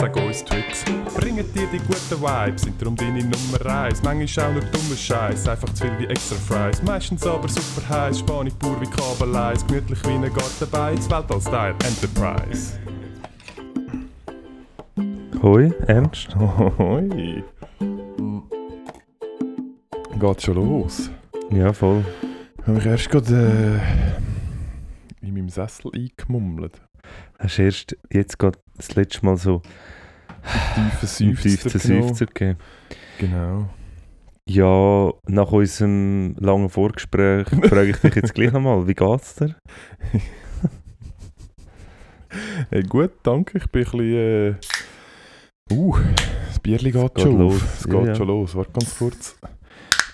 Sag uns Tricks, bringen dir die guten Vibes, sind darum deine Nummer 1. Manchmal auch nur dummer Scheiß, einfach zu viel wie extra Fries. Meistens aber super heiß, Spanisch pur wie Kabeleis, gemütlich wie ein Gartenbeiz, Weltall-Style Enterprise. Hoi, Ernst? Hoi. Geht schon los. Ja, voll. Ich habe mich erst gerade äh, in meinem Sessel eingemummelt. Hast du erst jetzt gerade das letzte Mal so Tiefe einen Seufzer tiefen. Seufzer gegeben? Genau. Ja, nach unserem langen Vorgespräch frage ich dich jetzt gleich nochmal, wie geht's dir? Hey, gut, danke. Ich bin ein bisschen... Äh, uh, das Bierli geht, geht schon los. Es Ja, geht ja. schon los. Warte ganz kurz.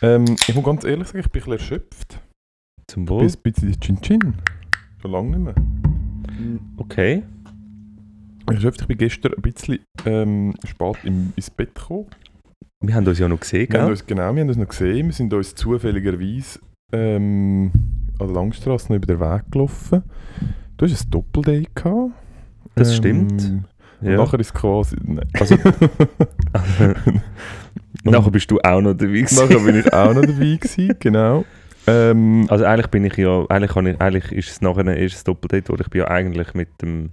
Ähm, ich muss ganz ehrlich sagen, ich bin ein bisschen erschöpft. Zum Ich Wohl? bin ein bisschen Chin-Chin. Schon lange nicht mehr. Okay. Ich bin gestern ein bisschen ähm, spät im, ins Bett gekommen. Wir haben uns ja noch gesehen, Wir gell? uns, genau, wir haben uns noch gesehen. Wir sind uns zufälligerweise ähm, an der Langstrasse noch über den Weg gelaufen. Du hast ein Doppeldate gehabt. Das Ähm, stimmt. Ja. nachher ist es quasi... Nein. Also, nachher bist du auch noch dabei gewesen. nachher bin ich auch noch dabei gewesen, genau. Ähm, Also eigentlich bin ich ja, eigentlich, ich, eigentlich ist es nachher ein erstes Doppeldate, wo ich bin ja eigentlich mit dem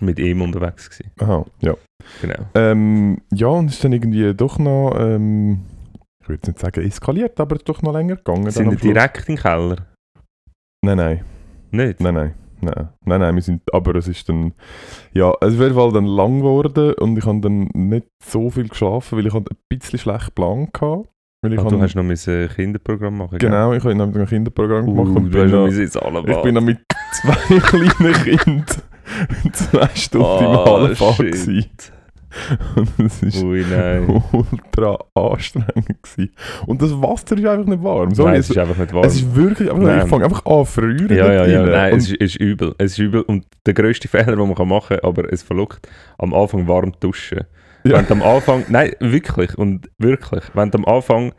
mit ihm unterwegs gewesen. aha, ja. Genau. Ähm, ja, und es ist dann irgendwie doch noch... Ähm, ich würde nicht sagen eskaliert, aber doch noch länger gegangen. Sind wir direkt im Keller? Nein, nein. Nicht? Nein, nein. Nein, nein, nein, wir sind, aber es ist dann, ja, es ist auf jeden Fall dann lang geworden und ich habe dann nicht so viel geschlafen, weil ich ein bisschen schlecht geplant hatte. Weil ich Ah, du hast noch ein Kinderprogramm machen genau, ich habe nämlich ein Kinderprogramm gell? gemacht Uh, und du hast bin noch noch, ich bin noch mit zwei kleinen Kindern zwei Stunden im Ah, Hallenbad gewesen. Und es ist Ui, ultra anstrengend gewesen. Und das Wasser ist einfach nicht warm. Sorry, nein, es, ist einfach nicht warm. es ist wirklich, einfach, Nein. ich fange einfach an zu ja, ja, ja, rein. nein, Und es ist, ist übel. Es ist übel und der grösste Fehler, den man machen kann, aber es verlockt, am Anfang warm duschen. Ja. Wenn du am Anfang, nein, wirklich und wirklich, wenn du am Anfang,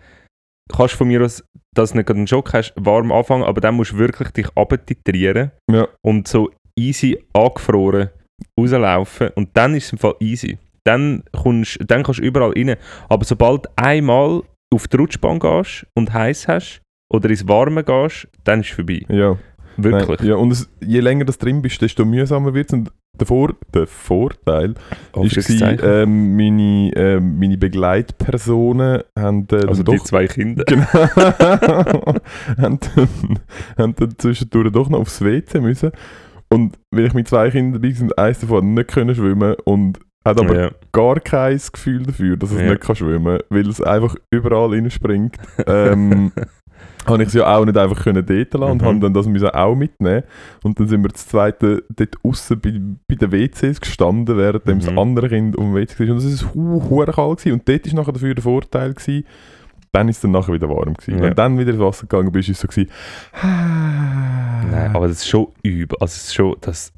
kannst von mir aus, dass du nicht einen Schock hast, warm anfangen, aber dann musst du wirklich dich abtitrieren Ja. und so easy angefroren rauslaufen und dann ist es im Fall easy. Dann, kommst, dann kannst du überall rein. Aber sobald du einmal auf die Rutschbahn gehst und heiß hast oder ins Warme gehst, dann ist es vorbei. ja. Wirklich. Nein, ja, und es, je länger das drin bist, desto mühsamer wird es. Und der, Vor der Vorteil ist, Anführungszeichen. war, ähm, meine, ähm, meine Begleitpersonen haben äh, also dann die zwei Kinder. genau, haben, dann, haben dann zwischendurch doch noch aufs WC müssen. Und weil ich mit zwei Kindern dabei war, eins davon nicht können schwimmen und hat aber ja. gar kein Gefühl dafür, dass es Ja. nicht kann schwimmen kann, weil es einfach überall reinspringt. Ähm, habe ich es ja auch nicht einfach können dort lassen und Mhm. haben dann das müssen auch mitnehmen. Und dann sind wir das zweite dort außen bei, bei den WCs gestanden, während dem das Mhm. andere Kind um WC war. Und es war hu- kalt gewesen. und dort war nachher dafür der Vorteil gewesen, dann ist es dann nachher wieder warm gewesen. Ja. Wenn du dann wieder ins Wasser gegangen bist, ist es so gewesen, Nein, aber das ist schon übel. Also es ist schon, das,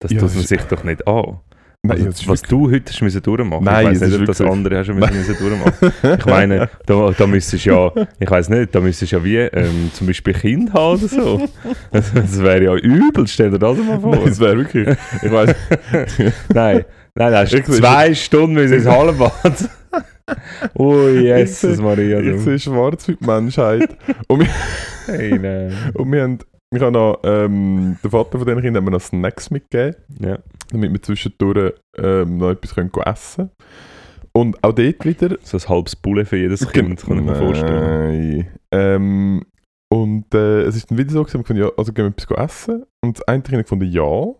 das Ja, tut das man sich doch nicht an. Nein, Also, was du heute hast müssen durchmachen Nein, ich weiß nicht, ob das wirklich- andere hast du müssen, müssen durchmachen. Ich meine, da, da müsstest du ja, ich weiß nicht, da müsstest du ja wie ähm, zum Beispiel Kind haben oder so. Das, das wäre ja übel, stell dir das mal vor. Nein, das wäre wirklich, ich weiß Nein, nein, sehe- zwei Stunden müssen ins Hallenbad. Ui, Jesus Maria. ich du. sehe schwarz für die Menschheit. Und wir, Hey, nein. und wir haben, ich habe noch, ähm, der Vater von diesen Kindern hat mir noch Snacks mitgegeben. Ja. damit wir zwischendurch ähm, noch etwas können essen und auch dort wieder... So ein halbes Bulle für jedes Kind, kann ich mir vorstellen. Nein. Ähm, und äh, es ist dann wieder so, gewesen, wir gefunden, ja, also gehen wir etwas essen. Und das eine Kind gefunden, ja.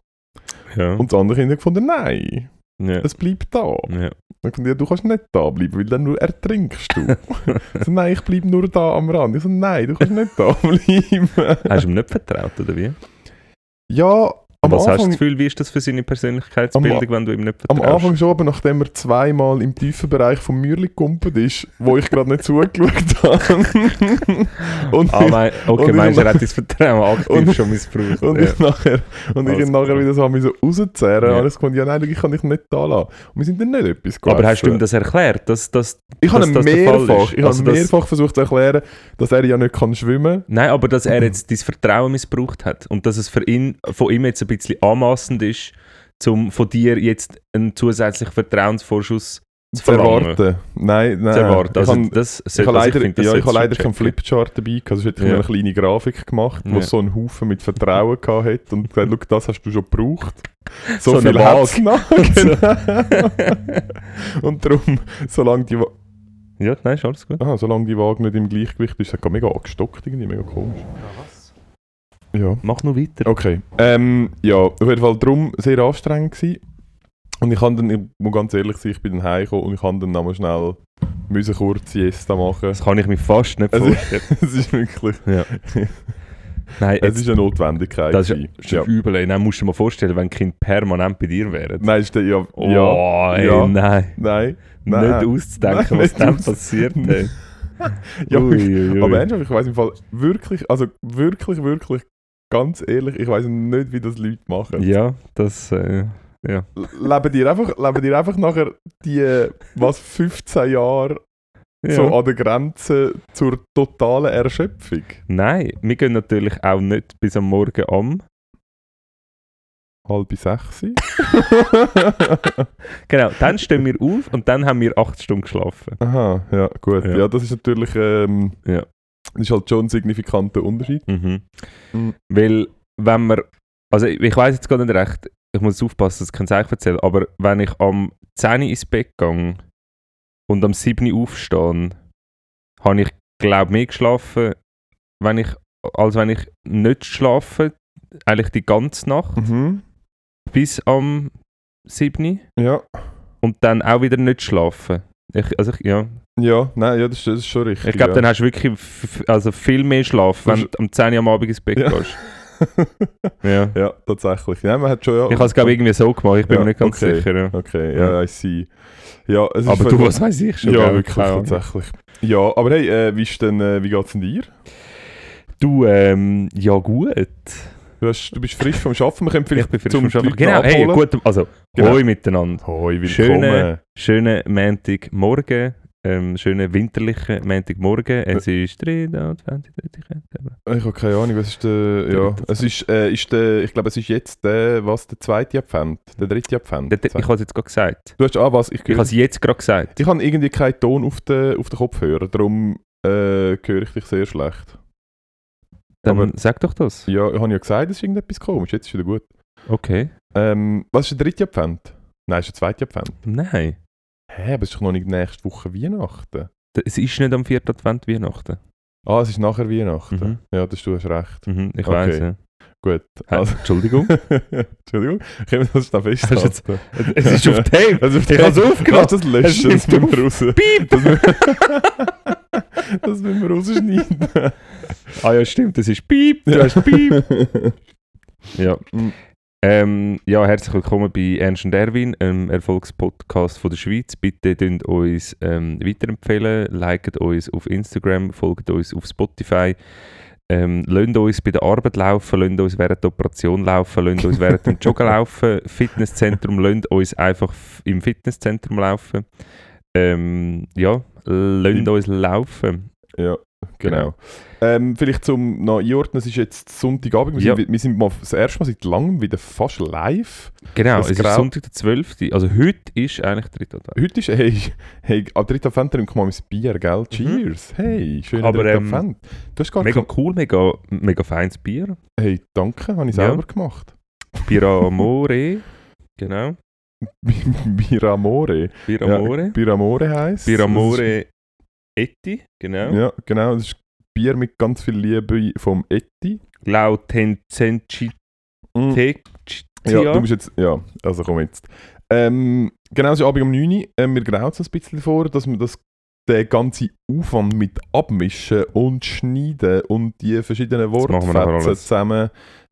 Ja. Und das andere Kind gefunden, nein. Ja. Es bleibt da. ja. Dann gefunden, ja, du kannst nicht da bleiben, weil dann nur ertrinkst du. so, nein, ich bleibe nur da am Rand. Ich so, nein, du kannst nicht da bleiben. Hast du ihm nicht vertraut, oder wie? ja, am Was hast du Anfang, das Gefühl, wie ist das für seine Persönlichkeitsbildung, wenn du ihm nicht am vertraust? Anfang schon, aber nachdem er zweimal im tiefen Bereich vom Mürli gekumpelt ist, wo ich gerade nicht zugeschaut habe. und Ah, mein, okay, und meinst du, ich- er hat dein Vertrauen aktiv und- schon missbraucht? Und ja. ich nachher, und ich ihn nachher wieder so haben so rauszerren, Ja. alles kommt, ja nein, ich kann dich nicht da lassen. Und wir sind dann nicht etwas Aber gegessen. hast du ihm das erklärt, dass, dass Ich habe dass ihm das mehrfach, ich Also habe mehrfach versucht zu erklären, dass er ja nicht kann schwimmen Nein, aber dass er jetzt dein Vertrauen missbraucht hat und dass es für ihn, von ihm jetzt ein bisschen anmaßend ist, um von dir jetzt einen zusätzlichen Vertrauensvorschuss zu zu verlangen. erwarten. Nein, nein. Zu erwarten. Also, ich habe, das ich habe also leider, finde, das ja, ich habe leider keinen. Flipchart dabei hätte ich Ja. mir eine kleine Grafik gemacht, wo Ja. so einen Haufen mit Vertrauen gehabt hat und gesagt, schau, das hast du schon gebraucht. So, So viel Waage. hat es noch. Genau. und darum, solange die, Wa- Ja, nein, ist alles gut. aha, solange die Waage nicht im Gleichgewicht ist, hat es mega angestockt, irgendwie mega komisch. Ja. Mach noch weiter. Okay. Ähm, ja, auf jeden Fall darum sehr anstrengend gewesen. Und ich kann dann, ich muss ganz ehrlich sein, ich bin dann heimgekommen und ich kann dann nochmal schnell müssen kurz Siesta machen. Das kann ich mir fast nicht Also- vorstellen. Es ist wirklich, Nein, es ist eine Notwendigkeit. das ist, ja. übel. Dann musst du dir mal vorstellen, wenn Kind permanent bei dir wären. Nein, ist der, ja, Oh, ja, ey, ja. nein. nein, nein. Nicht auszudenken, Nein, was dann passiert. Ja, Ui, ui, ui. Aber ernsthaft, ich weiß im Fall wirklich, also wirklich, wirklich, ganz ehrlich, ich weiß nicht, wie das Leute machen. Ja, das. Äh, ja. Leben dir einfach, leben dir einfach nachher die, was, 15 Jahre ja. so an der Grenze zur totalen Erschöpfung? Nein, wir gehen natürlich auch nicht bis am Morgen am. Halb sechs? Genau, dann stehen wir auf und dann haben wir acht Stunden geschlafen. Aha, ja, gut. Ja. Ja, das ist natürlich, ähm, Ja. Das ist halt schon ein signifikanter Unterschied. Mhm. Mhm. Weil, wenn man. Also, ich, ich weiß jetzt gar nicht recht, ich muss aufpassen, dass ich kein Zeichen erzähle, aber wenn ich am 10 Uhr ins Bett gehe und am 7 Uhr aufstehe, habe ich, glaube mehr geschlafen, wenn ich, als wenn ich nicht schlafe, eigentlich die ganze Nacht Mhm. bis am 7 Uhr Ja. und dann auch wieder nicht schlafen. Ich, also ich, ja, Ja, nein, ja, das, ist, das ist schon richtig. ich glaube, ja. dann hast du wirklich also viel mehr Schlaf, wenn du am 10 Uhr am Abend ins Bett Ja. gehst. Ja. ja, tatsächlich. Ja, man hat schon, ja. Ich habe es, glaube ich, irgendwie so gemacht, ich bin Ja, mir nicht ganz okay. sicher. Ja. Okay, Ja. I see. Ja, es Aber du, was weiß ich schon? Ja, wirklich, tatsächlich. Ja, aber hey, äh, wie, ist denn, äh, wie geht's denn dir? Du, ähm, ja gut. Du, hast, du bist frisch vom Arbeiten, wir können Ich vielleicht bin frisch zum Leute Genau, hey, gut, also, Genau. hoi miteinander. Hoi, willkommen. Schöne- Schönen Montagmorgen, ähm, schönen winterlichen Montagmorgen. Es ist 23. September. Ich habe keine Ahnung, was ist der... Ja, es ist, äh, ist der... Ich glaube, es ist jetzt der, was, der zweite Advent? Der dritte Advent? Ich habe es jetzt gerade gesagt. Du hast, ah, was, ich, Ich habe es jetzt gerade gesagt. ich habe irgendwie keinen Ton auf den, auf den Kopfhörer, darum äh, höre ich dich sehr schlecht. Dann Aber- sag doch das. Ja, ich habe ja gesagt, es ist irgendetwas komisch, jetzt ist wieder gut. Okay. Ähm, was ist der dritte Advent? Nein, ist der zweite Advent. Nein. Hä, aber es ist doch noch nicht nächste Woche Weihnachten. Es ist nicht am 4. Advent Weihnachten. Ah, es ist nachher Weihnachten. Mhm. Ja, das, du hast recht. Mhm, ich Okay. weiß. Ja. Gut. Hä? Also, Entschuldigung. Entschuldigung, können wir das jetzt- festhalten? es ist auf Tape. Also, Ich habe es aufgenommen. Das löschen, das müssen wir raus. Piep! Das müssen wir rausschneiden. Ah ja, stimmt, das ist Piep. Du hast Piep. Ja. Mhm. Ähm, ja, herzlich willkommen bei Ernst und Erwin, einem Erfolgspodcast von der Schweiz. Bitte dünnt uns ähm, weiterempfehlen, liket uns auf Instagram, folgt uns auf Spotify. Ähm, lasst uns bei der Arbeit laufen, lasst uns während der Operation laufen, lasst uns während dem Joggen laufen. Fitnesszentrum, lasst uns einfach im Fitnesszentrum laufen. Ähm, ja, lasst uns laufen. Ja, genau. Ähm, vielleicht zum noch einordnen, es ist jetzt Sonntagabend, wir, Ja. sind, wir sind mal das erste Mal seit langem wieder fast live. Genau, Das es ist Sonntag der 12. Also heute ist eigentlich der dritte Advent. Heute ist, hey, hey am dritten Advent trinken wir mal ein Bier, gell? Cheers. Hey, schöner Mhm. Aber, dritter ähm, Advent. Du hast gar Mega kein- cool, mega, mega feines Bier. Hey, danke, habe ich Ja. selber gemacht. Bier Amore. Genau. Biramore. Biramore. Ja, Biramore heisst. Biramore Etti, genau. Ja, genau. Das ist Bier mit ganz viel Liebe vom Etti. Lautenzenci Mm. Ja, du musst jetzt. Ja, also komm jetzt. Ähm, genau, es ist Abend um 9 Uhr. Ähm, mir graut es ein bisschen vor, dass man das, den ganzen Aufwand mit Abmischen und Schneiden und die verschiedenen wir Wortfetzen zusammen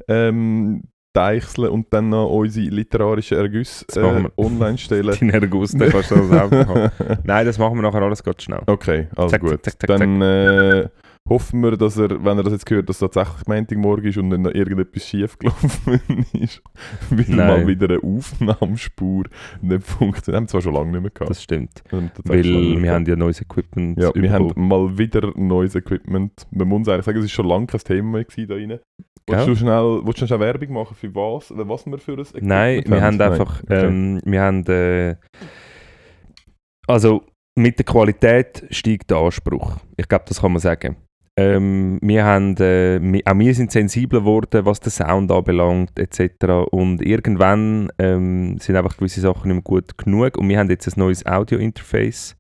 ähm, deichseln und dann noch unsere literarischen Ergüsse äh, wir. online stellen. Dein Erguss, den kannst du das machen. Nein, das machen wir nachher alles ganz schnell. Okay, also Zack, gut. zack, zack, dann äh, hoffen wir, dass er, wenn er das jetzt hört, dass tatsächlich Montagmorgen ist und nicht noch irgendetwas schief gelaufen ist, weil Nein. mal wieder eine Aufnahmespur nicht funktioniert. Wir haben zwar schon lange nicht mehr gehabt. Das stimmt. Wir haben Weil wir haben ja neues Equipment ja, wir haben mal wieder neues Equipment. Man muss eigentlich sagen, es ist schon lange kein Thema mehr gewesen da rein. Willst du schnell, willst du schnell Werbung machen für was? Was wir für ein Equipment Nein, wir haben Nein. einfach, Okay. ähm, wir haben, äh, also mit der Qualität steigt der Anspruch. Ich glaube, das kann man sagen. Ähm, wir haben, äh, auch wir sind sensibler geworden, was den Sound anbelangt, etc. Und irgendwann ähm, sind einfach gewisse Sachen nicht mehr gut genug. Und wir haben jetzt ein neues Audio-Interface,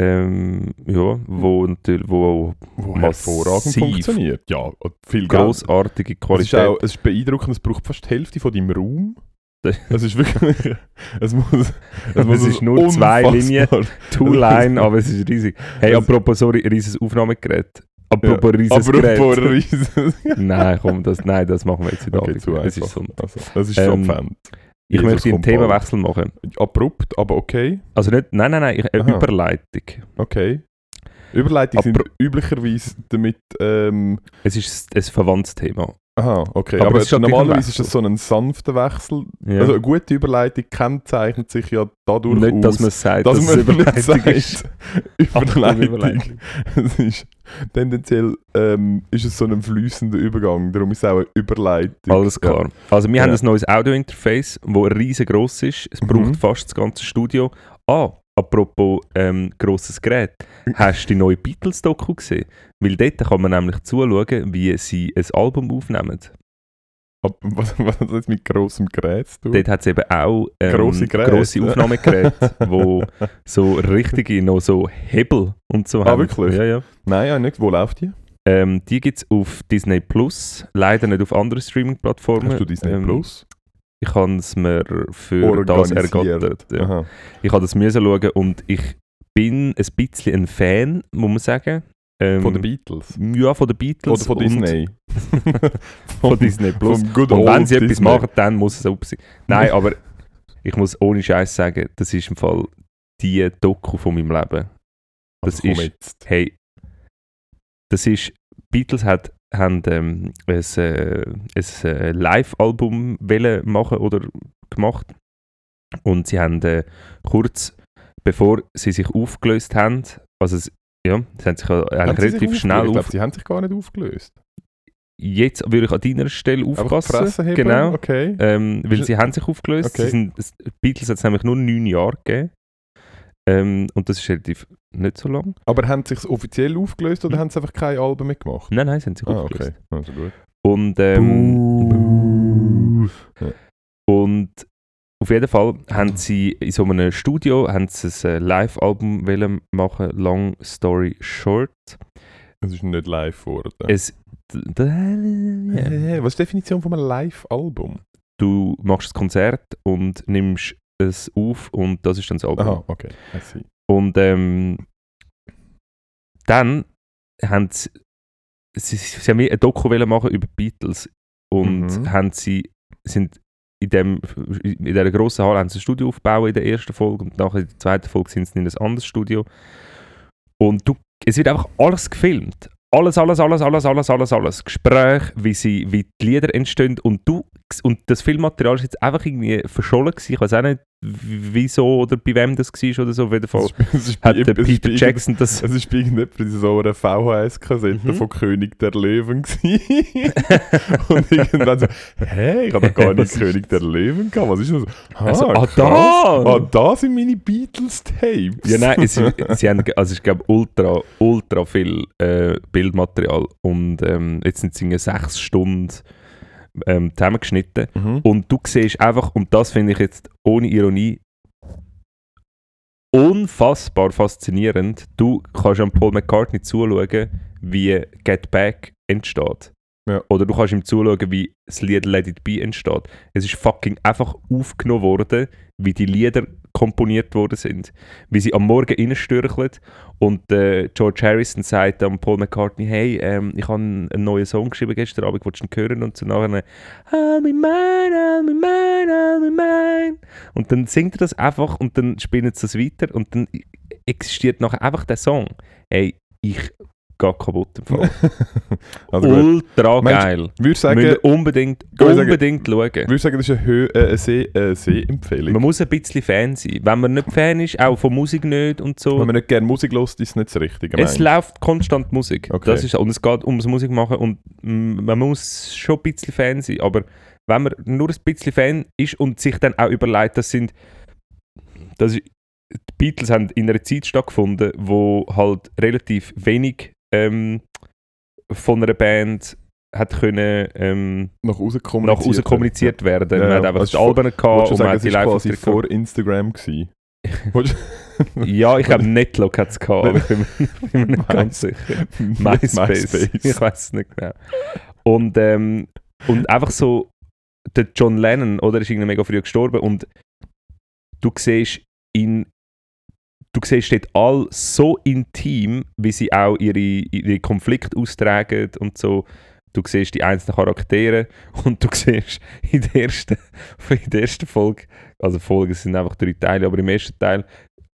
ähm, ja, wo, natürlich, wo wo massiv hervorragend funktioniert. Ja, viel grossartige Es ist, Qualität auch, es ist beeindruckend, es braucht fast die Hälfte von deinem Raum. Es ist wirklich. Es muss. Es, Es muss ist nur zwei Linien. Two-Line, aber es ist riesig. Hey, apropos, sorry, riesiges Aufnahmegerät. Apropos riesiges Apropos Gerät. Rieses. Nein, komm, das, nein, das machen wir jetzt nicht. okay, zu es ist. Also, das ist Ähm, schon Pfand. Ich Jesus möchte einen. Themawechsel machen. Abrupt, aber okay. Also nicht, nein, nein, nein, ich- eine Aha. Überleitung. Okay. Überleitungen sind Apro- üblicherweise damit. Ähm, Es ist ein verwandtes Thema. Aha, okay. Aber Aber, ist halt normalerweise ist das so ein sanfter Wechsel. Ja. Also eine gute Überleitung kennzeichnet sich ja dadurch nicht, dass aus, man es sagt, dass dass, man es Überleitung ist. Überleitung. Es ist tendenziell ähm, ist es so ein fließender Übergang, darum ist es auch eine Überleitung. Alles klar. Also wir Ja. haben ein neues Audio-Interface, das riesengroß ist. Es Mhm. braucht fast das ganze Studio. Ah, apropos ähm, grosses Gerät. Hast du die neue Beatles-Doku gesehen? Weil dort kann man nämlich zuschauen, wie sie ein Album aufnehmen. Ab- Was, was hat das mit grossem Gerät zu tun? Dort hat es eben auch ähm, Grosse Geräte, grosse. Aufnahmegeräte, wo so richtige, noch so Hebel und so Ah, haben. wirklich? Ja, ja. Nein, ja, nicht. Wo läuft die? Ähm, die gibt es auf Disney Plus, leider nicht auf anderen Streaming-Plattformen. Hast du Disney Ähm, Plus? Ich habe es mir für das ergattert. Ja. Aha. Ich habe das müssen schauen und ich bin ein bisschen ein Fan, muss man sagen. Ähm, Von den Beatles? Ja, von den Beatles. Oder von Disney? Von Disney Plus. Good Und wenn sie etwas Disney. machen, dann muss es auch sein. Nein, aber ich muss ohne Scheiß sagen, das ist im Fall die Doku von meinem Leben. Das Also komm ist- jetzt. Hey, das ist, Beatles hat, haben ähm, ein, äh, ein äh, Live-Album machen oder gemacht und sie haben äh, kurz bevor sie sich aufgelöst haben, also es, ja, sie haben sich ja Haben sie sich relativ schnell aufgelöst? Ich auf, glaube, sie haben sich gar nicht aufgelöst. jetzt würde ich an deiner Stelle aufpassen, genau, Okay. ähm, weil sie haben sich aufgelöst, Okay. sie sind, es, Beatles hat es nämlich nur neun Jahre gegeben ähm, und das ist relativ nicht so lang. Aber haben sie sich offiziell aufgelöst oder Hm. haben sie einfach kein Album mehr gemacht? Nein, nein, sie haben sich Ah, aufgelöst. okay. Also gut. Und, ähm, und auf jeden Fall haben sie in so einem Studio haben sie ein äh, Live-Album machen, Long Story Short. Es ist nicht live geworden. Es, ja. Äh, Was ist die Definition von einem Live-Album? Du machst das Konzert und nimmst es auf und das ist dann das Album. Aha, okay. Und ähm, dann haben sie, sie, sie haben eine Doku machen über die Beatles und Mhm. haben sie, sind in, dem, in dieser grossen Halle haben sie ein Studio aufgebaut in der ersten Folge und nachher in der zweiten Folge sind sie in ein anderes Studio. Und du, es wird einfach alles gefilmt. Alles, alles, alles, alles, alles, alles, alles. Gespräch, wie, sie, wie die Lieder entstehen und du und das Filmmaterial ist jetzt einfach irgendwie verschollen gewesen. Ich weiß auch nicht, wieso oder bei wem das war oder so. Auf jeden Fall Es ist, hat der Peter Jackson das... Es ist bei irgendjemandem in so einer VHS-Kassette Mhm. von König der Löwen. Und irgendwann so, hä, ich habe doch gar nicht König der Löwen gehabt. Was ist das? Ah, Also, ah, krass. da! Ah, da sind meine Beatles-Tapes. Ja, nein, es, sie haben, also ich glaube, ultra, ultra viel äh, Bildmaterial und ähm, jetzt sind es sechs Stunden ähm, zusammengeschnitten. Mhm. Und du siehst einfach, und das finde ich jetzt ohne Ironie unfassbar faszinierend, du kannst am Paul McCartney zuschauen, wie Get Back entsteht. Ja. Oder du kannst ihm zuschauen, wie das Lied Let It Be entsteht. Es ist fucking einfach aufgenommen worden, wie die Lieder komponiert worden sind. Wie sie am Morgen reinstürcheln und äh, George Harrison sagt am Paul McCartney, hey, ähm, ich habe einen, neuen Song geschrieben gestern Abend, willst du ihn hören? Und so nachher, I'll be mine, I'll be mine, I'll be mine. Und dann singt er das einfach und dann spielt es das weiter und dann existiert nachher einfach der Song. Hey, ich gehe kaputt im Fall. Also. Ultra Meinst- geil. Würde sagen, ihr unbedingt, ich sagen- unbedingt schauen. würde sagen, das ist eine, Hö äh, See- äh, Sehempfehlung. Man muss ein bisschen Fan sein. Wenn man nicht Fan ist, auch von Musik nicht und so. Wenn man nicht gerne Musik hört, ist es nicht das Richtige. Es meinst läuft konstant Musik. Okay. Das ist, und es geht ums Musik machen und mm, man muss schon ein bisschen Fan sein. Aber wenn man nur ein bisschen Fan ist und sich dann auch überlegt, das sind. Das ist, die Beatles haben in einer Zeit stattgefunden, wo halt relativ wenig ähm, von einer Band hat können ähm, nach außen kommuniziert. kommuniziert werden. Ja, man ja. hat einfach Also Alben Wolltest gehabt und man sagen, hat es die live quasi vor Instagram Ja, ich glaube, Netlock hat es gehabt, aber ich bin, mir- bin mir nicht ganz sicher. MySpace. Ich weiß es nicht genau. Und, ähm, und einfach so, der John Lennon, oder, ist irgendwie mega früh gestorben und du siehst ihn, du siehst dort all so intim, wie sie auch ihre, ihre Konflikte austragen und so. Du siehst die einzelnen Charaktere und du siehst in der ersten, in der ersten Folge, also Folgen sind einfach drei Teile, aber im ersten Teil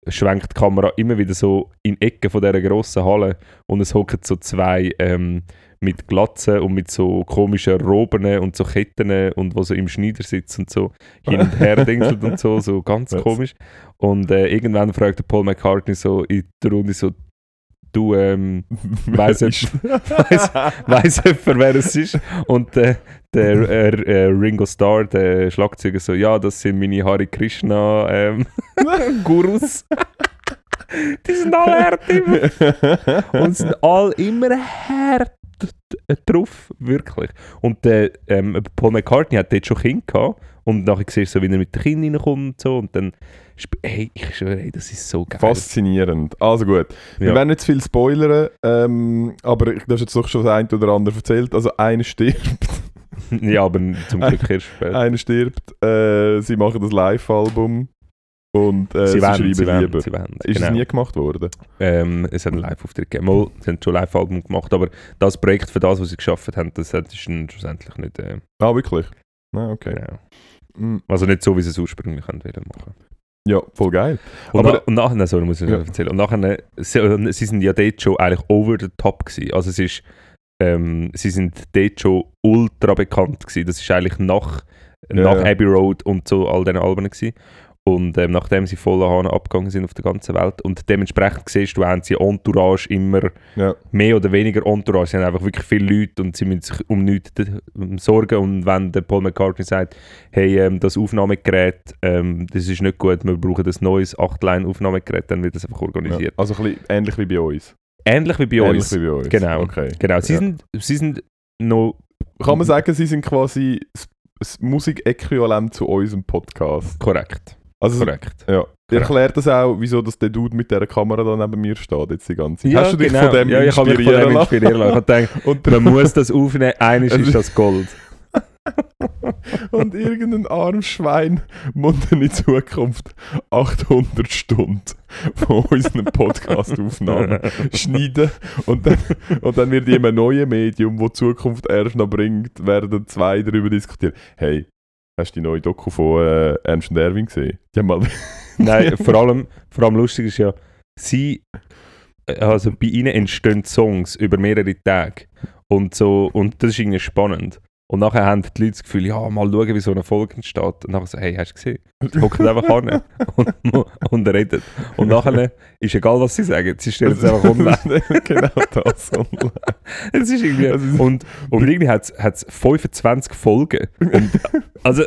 schwenkt die Kamera immer wieder so in Ecken von dieser grossen Halle und es hocken so zwei ähm, mit Glatzen und mit so komischen Roben und so Ketten und wo so im Schneidersitz und so hin und her dingselt und so, so ganz Was? komisch. Und äh, irgendwann fragt der Paul McCartney so in der Runde so, du, ähm, Weiss weiss, weiss jemand, wer es ist? Und äh, der äh, äh, Ringo Starr, der Schlagzeuger, so, ja, das sind meine Hare Krishna ähm, Gurus. Die sind alle hart immer. Und sind alle immer hart drauf, wirklich. Und der ähm, Paul McCartney hat dort schon Kind gehabt. Und nachher siehst du so, wie er mit den Kindern reinkommt und so. Und dann, hey, ich schwöre, hey, das ist so geil. Faszinierend. Also gut, wir Ja. werden nicht zu viel spoilern, ähm, aber ich- du hast jetzt doch schon das eine oder andere erzählt. Also einer stirbt, ja, aber zum Glück erst später. einer stirbt, äh, sie machen das Live-Album und äh, sie sie, wollen, schreiben sie wollen, sie wollen. Ist genau. es nie gemacht worden? Ähm, es hat einen Live-Auftritt gegeben. Mal, sie haben schon Live-Album gemacht, aber das Projekt für das, was sie geschafft haben, das hat- ist dann schlussendlich nicht... Äh, Ah, wirklich? Ah, okay. genau. Mm, Also nicht so, wie sie es ursprünglich haben wollen machen. Ja, voll geil. Und, Aber- na, und nachher, sorry, muss ich Ja. erzählen. Und nachher, sie, sie sind ja dort schon eigentlich over the top gewesen. Also es ist, ähm, sie sind dort schon ultra bekannt gewesen. Das ist eigentlich nach, Ja, nach ja. Abbey Road und so all diesen Alben gewesen. Und ähm, nachdem sie voller Hahn abgegangen sind auf der ganzen Welt. Und dementsprechend siehst du, haben sie Entourage immer Ja. mehr oder weniger Entourage. Sie haben einfach wirklich viele Leute und sie müssen sich um nichts sorgen. Und wenn der Paul McCartney sagt, hey, ähm, das Aufnahmegerät, ähm, das ist nicht gut, wir brauchen ein neues 8-Line-Aufnahmegerät, dann wird das einfach ja. organisiert. Also ein bisschen ähnlich wie bei uns. Ähnlich wie bei Ähnlich uns. wie bei uns. Genau. Okay. Genau, sie, Ja. sind, sie sind noch... Kann man sagen, sie sind quasi das Musikäquivalent zu unserem Podcast? Korrekt, Also, korrekt. Ja. Korrekt. Erklärt das auch, wieso dass der Dude mit dieser Kamera da neben mir steht jetzt die ganze Zeit? Ja, Hast du dich genau. von dem ja, ich habe mich von inspirieren dem inspirieren lassen. Ich habe gedacht, Und, man muss das aufnehmen, eines ist das Gold. und irgendein armes Schwein muss dann in Zukunft 800 Stunden von unseren Podcast-Aufnahmen schneiden und dann, und dann wird in einem neuen Medium, wo die Zukunft erst noch bringt, werden zwei darüber diskutieren. Hey, hast du die neue Doku von äh, Ernst und Erwin gesehen? Die haben mal... Nein, vor allem, vor allem lustig ist ja, sie, äh, also bei ihnen entstehen Songs über mehrere Tage und so, und das ist irgendwie spannend. Und nachher haben die Leute das Gefühl, ja, mal schauen, wie so eine Folge entsteht. Und nachher so, hey, hast du gesehen? Sie hocken einfach an und, und reden. Und nachher ist egal, was sie sagen, sie stellen es einfach online. genau das. online. Es ist irgendwie, Also- und, und irgendwie hat es 25 Folgen. Und, also,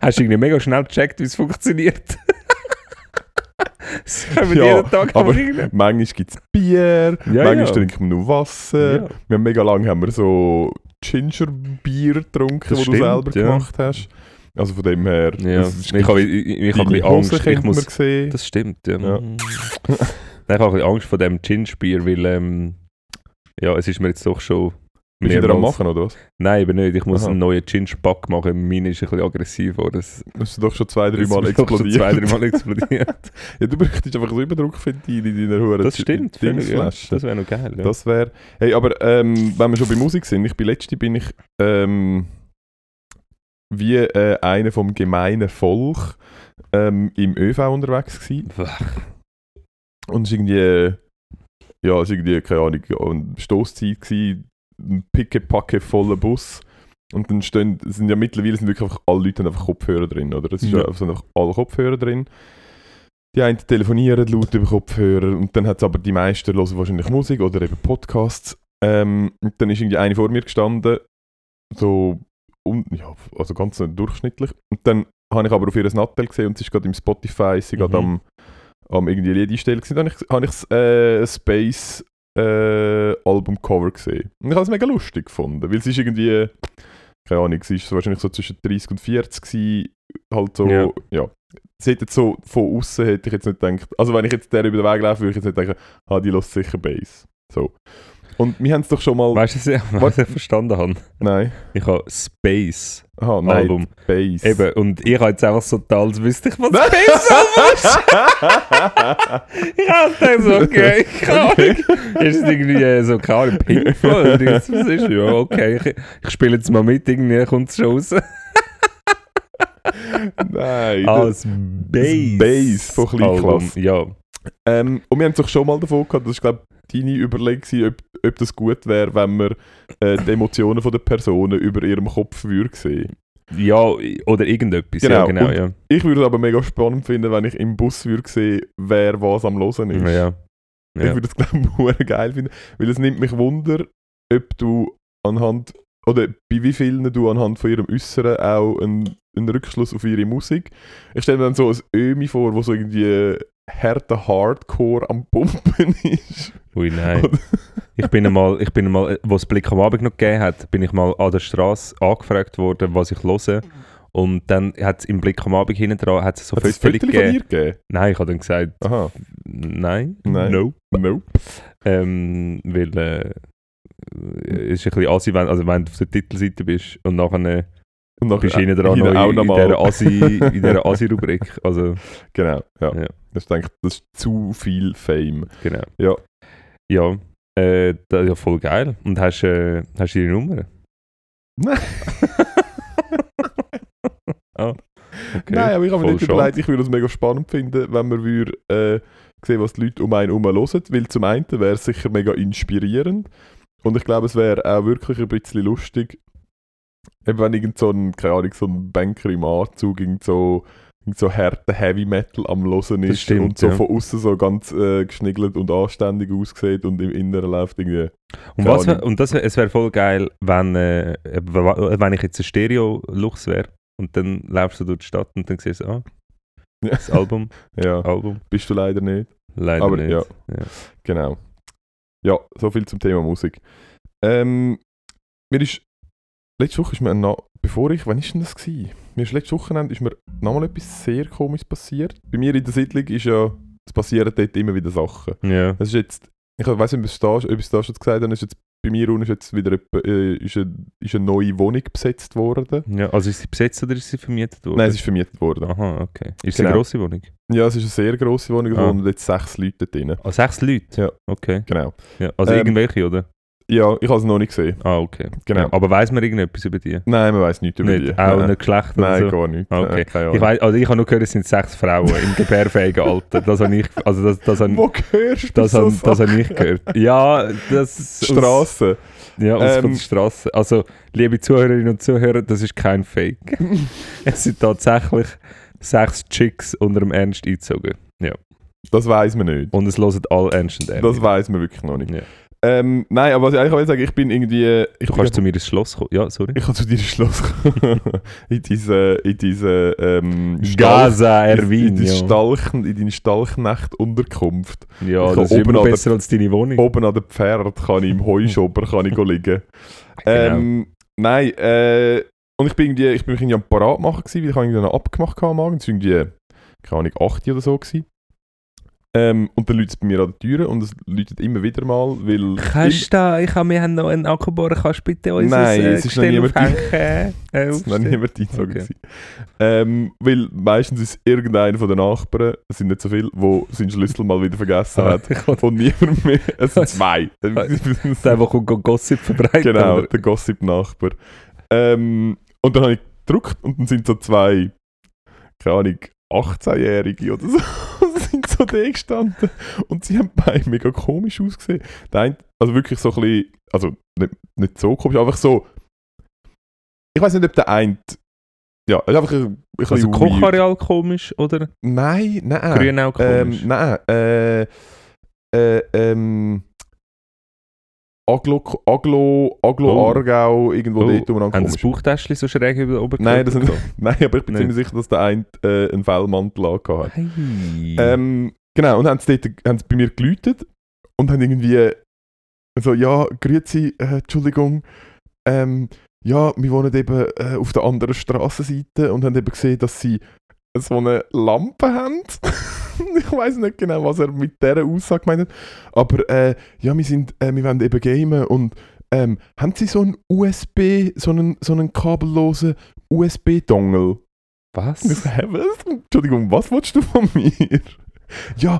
hast du irgendwie mega schnell gecheckt, wie es funktioniert. Es kommen Ja, jeden Tag aber rein. Manchmal gibt es Bier, Ja, manchmal ja. trinken wir nur Wasser. Ja. Wir haben mega lange haben wir so Ginger-Bier getrunken, Das das du stimmt, selber ja. gemacht hast. Also von dem her... Ja, das ist- ich habe ich, ich habe ein bisschen Hose Angst. Ich könnte man muss, sehen. das stimmt, ja. Ja. Nein, ich habe ein bisschen Angst vor dem Gingerbier, weil ähm, ja, es ist mir jetzt doch schon Bist du wieder am machen, oder was? Nein, eben nicht. Ich muss Aha. einen neuen Ginger-Pack machen. Meine ist ein bisschen aggressiv. Oder? Das, Das ist doch schon zwei, drei Mal explodiert. Zwei, dreimal explodiert. ja, du bräuchtest einfach so Überdruckventil in deiner Huren. das stimmt. völlig, Ja. Dingsflasche. Das wäre noch geil. Ja. Das wäre. Hey, aber ähm, wenn wir schon bei Musik sind, ich bin letzte bin ich ähm, wie äh, einer vom gemeinen Volk ähm, im ÖV unterwegs gewesen. Und es ist irgendwie, äh, ja, es ist irgendwie, keine Ahnung, eine Stosszeit gewesen, pickepacke voller Bus. Und dann stehen, sind ja mittlerweile sind wirklich einfach alle Leute einfach Kopfhörer drin, oder? Es Ja. sind einfach alle Kopfhörer drin. Die einen telefonieren laut über Kopfhörer und dann hat es aber die meisten hören wahrscheinlich Musik oder eben Podcasts. Ähm, und dann ist irgendwie eine vor mir gestanden, so, un, ja, also ganz durchschnittlich. Und dann habe ich aber auf ihr Nattel gesehen und sie ist gerade im Spotify, sie gerade Mhm. am, am irgendwie Lied einstellen gewesen. Dann habe ich, habe ich äh, Space äh, Albumcover gesehen. Und ich habe es mega lustig gefunden, weil sie ist irgendwie, keine Ahnung, sie ist so wahrscheinlich so zwischen 30 und 40 gewesen, halt so, Ja. ja. Sie hätte jetzt so, von außen hätte ich jetzt nicht gedacht, also wenn ich jetzt der über den Weg laufe, würde ich jetzt nicht denken, ah, die lässt sicher Bass. So. Und wir haben es doch schon mal, Weißt du, was ich- was ich verstanden habe? nein, Ich habe Space aha, nein, Album. Bass. Eben, und ich habe jetzt einfach so total, als wüsste ich, was. Space Album ist. Ich habe gedacht, so, okay, keine Ahnung. Ist es irgendwie äh, so, keine Ahnung, Floyd? Was ist Ja, okay, ich, ich spiele jetzt mal mit, irgendwie kommt es schon raus. nein, Ah, das- das Bass. Bass von Kleinklasse. Ja, Ähm, und wir haben es doch schon mal davon gehabt, das ist glaube deine Überlegung, gewesen, ob, ob das gut wäre, wenn man äh, die Emotionen von der Personen über ihrem Kopf würde sehen. ja, oder irgendetwas. Ja, Genau, genau, ja. Ich würde es aber mega spannend finden, wenn ich im Bus würde sehen, wer was am Hören ist. ja. Ich würde es glaube ich geil finden, weil es nimmt mich Wunder, ob du anhand oder bei wie vielen du anhand von ihrem Äußeren auch einen, einen Rückschluss auf ihre Musik. Ich stelle mir dann so ein Ömi vor, wo so irgendwie härter Hardcore am Pumpen ist. Ui, nein. Oder- Ich bin einmal, ich bin einmal, wo es Blick am Abend noch gegeben hat, bin ich mal an der Straße angefragt worden, was ich höre. Und dann hat es im Blick am Abend hinten dran hat es so Hat Fotos Fotos von gegeben. dir gegeben? Nein, ich habe dann gesagt, Aha, nein, Nein. no. nope. Ähm, weil äh, es ist ein bisschen assi, wenn, also wenn du auf der Titelseite bist und nachher äh, Und nachher hinten dran noch auch in, in dieser Assi, in dieser Assi-Rubrik. Also, Genau, ja. Ja. Das, ist, denke das ist zu viel Fame. genau. Ja. Ja, äh, das ist ja voll geil. Und hast, äh, hast du ihre Nummer? Nein. ah, okay. Nein, aber ich habe mir nicht überlegt, ich würde es mega spannend finden, wenn man würde, äh, sehen, was die Leute um einen herum hören. Weil zum einen wäre es sicher mega inspirierend. Und ich glaube, es wäre auch wirklich ein bisschen lustig, eben wenn irgend so ein, keine Ahnung, so ein Banker im Anzug irgend so, irgend so harter Heavy Metal am Hören ist stimmt, und so ja. von außen so ganz äh, geschniggelt und anständig aussieht und im Inneren läuft irgendwie. Und, was wär, und das es wäre voll geil, wenn, äh, wenn ich jetzt ein Stereo-Lux wäre und dann laufst du durch die Stadt und dann siehst du, ah, Ja. das Album, Ja, Album, bist du leider nicht. leider Aber nicht. ja. Genau. Ja, so viel zum Thema Musik. Ähm, mir ist, letzte Woche ist mir noch, bevor ich, wann ist denn das gewesen? Mir ist letzte Wochenende ist mir nochmal etwas sehr komisches passiert. Bei mir in der Siedlung ist ja, es passieren dort immer wieder Sachen. Ja. Es ist jetzt, ich weiß nicht, ob es da, ob es da schon gesagt habe, ist jetzt, bei mir unten ist jetzt wieder äh, ist, eine, ist eine neue Wohnung besetzt worden. ja. Also ist sie besetzt oder ist sie vermietet worden? Nein, es ist vermietet worden. Aha, okay. Ist es Genau. eine grosse Wohnung? Ja, es ist eine sehr grosse Wohnung, es Ah. wohnen jetzt sechs Leute drin. Ah, sechs Leute? Ja. Okay. Genau. Ja. Also Ähm, irgendwelche, oder? Ja, ich habe es noch nicht gesehen. Ah, okay. Genau. Ja, aber weiss man irgendetwas über die? Nein, man weiß nichts über nicht? die. Auch Nein. nicht Geschlecht oder Nein, so? gar nicht. Okay. Nein, Ich, weiss, also ich habe nur gehört, es sind sechs Frauen im gebärfähigen Alter. Das habe ich, also das, das habe, Wo hörst du das so das habe ich gehört. Ja, das... Straße. Ja, aus von Ähm, der Straße. Also, liebe Zuhörerinnen und Zuhörer, das ist kein Fake. es sind tatsächlich sechs Chicks unter dem Ernst eingezogen. Ja. Das weiß man nicht. Und es hören alle Ernst und Ernst. Das weiß man wirklich noch nicht. Ja. Ähm, nein, aber was ich eigentlich will sagen, ich bin irgendwie... Ich Du kannst zu mir ins Schloss kommen. Ja, sorry. Ich kann zu dir ins Schloss kommen. in diese, in diese ähm, Gaza, in, in, Erwin, deine ja. Stalchen, in deine Stalchnacht-Unterkunft. Ja, Ich das ist immer an der- besser als deine Wohnung. Oben an dem Pferd kann ich im Heuschober kann ich liegen. Genau. Ähm, nein, äh, und ich bin irgendwie, ich bin irgendwie am Parat machen gewesen, weil ich habe irgendwie noch abgemacht gehabt am Abend. Es war irgendwie, keine Ahnung, 8 oder so gewesen. Ähm, und dann läutet es bei mir an der Tür und es läutet immer wieder mal, weil... Kannst du da, ich habe, wir haben noch einen Akkubohrer, kannst du bitte uns Nein, ein, es ist noch niemand-? Äh, Es ist noch niemand eingezogen. Okay. Ähm, weil meistens ist irgendeiner von den Nachbarn, es sind nicht so viele, der seinen Schlüssel mal wieder vergessen Ah, hat. Und niemand mehr. Es sind zwei. Der, der kommt go- Gossip verbreiten. genau, der Gossip-Nachbar. Ähm, und dann habe ich gedruckt und dann sind so zwei, keine Ahnung, 18-Jährige oder so, so da gestanden. Und sie haben beide mega komisch ausgesehen. Der eine, also wirklich so ein bisschen, also nicht, nicht so komisch, einfach so. Ich weiß nicht, ob der eine. Ja, einfach ein, ein Also. Kochareal komisch, oder? Nein, nein. Grünau komisch. Ähm, nein, äh, äh, ähm, Aglo, Aglo, Aglo Oh. Aargau, irgendwo Oh, dort umeinander Haben das. Bauchtäschchen so schräg über Oberkörper? Nein, das sind, nein, aber ich bin Nein. ziemlich sicher, dass der eine äh, einen Fellmantel angehabt hat. Hey. Ähm, genau, und haben sie, dort, haben sie bei mir geläutet und haben irgendwie so, ja, grüezi, äh, Entschuldigung, ähm, ja, wir wohnen eben äh, auf der anderen Straßenseite und haben eben gesehen, dass sie so eine Lampe haben. ich weiß nicht genau, was er mit dieser Aussage gemeint hat. Aber äh, ja, wir, sind, äh, wir wollen eben gamen und ähm, haben sie so einen USB, so einen, so einen kabellosen USB-Dongle? Was? Was? Entschuldigung, was willst du von mir? Ja,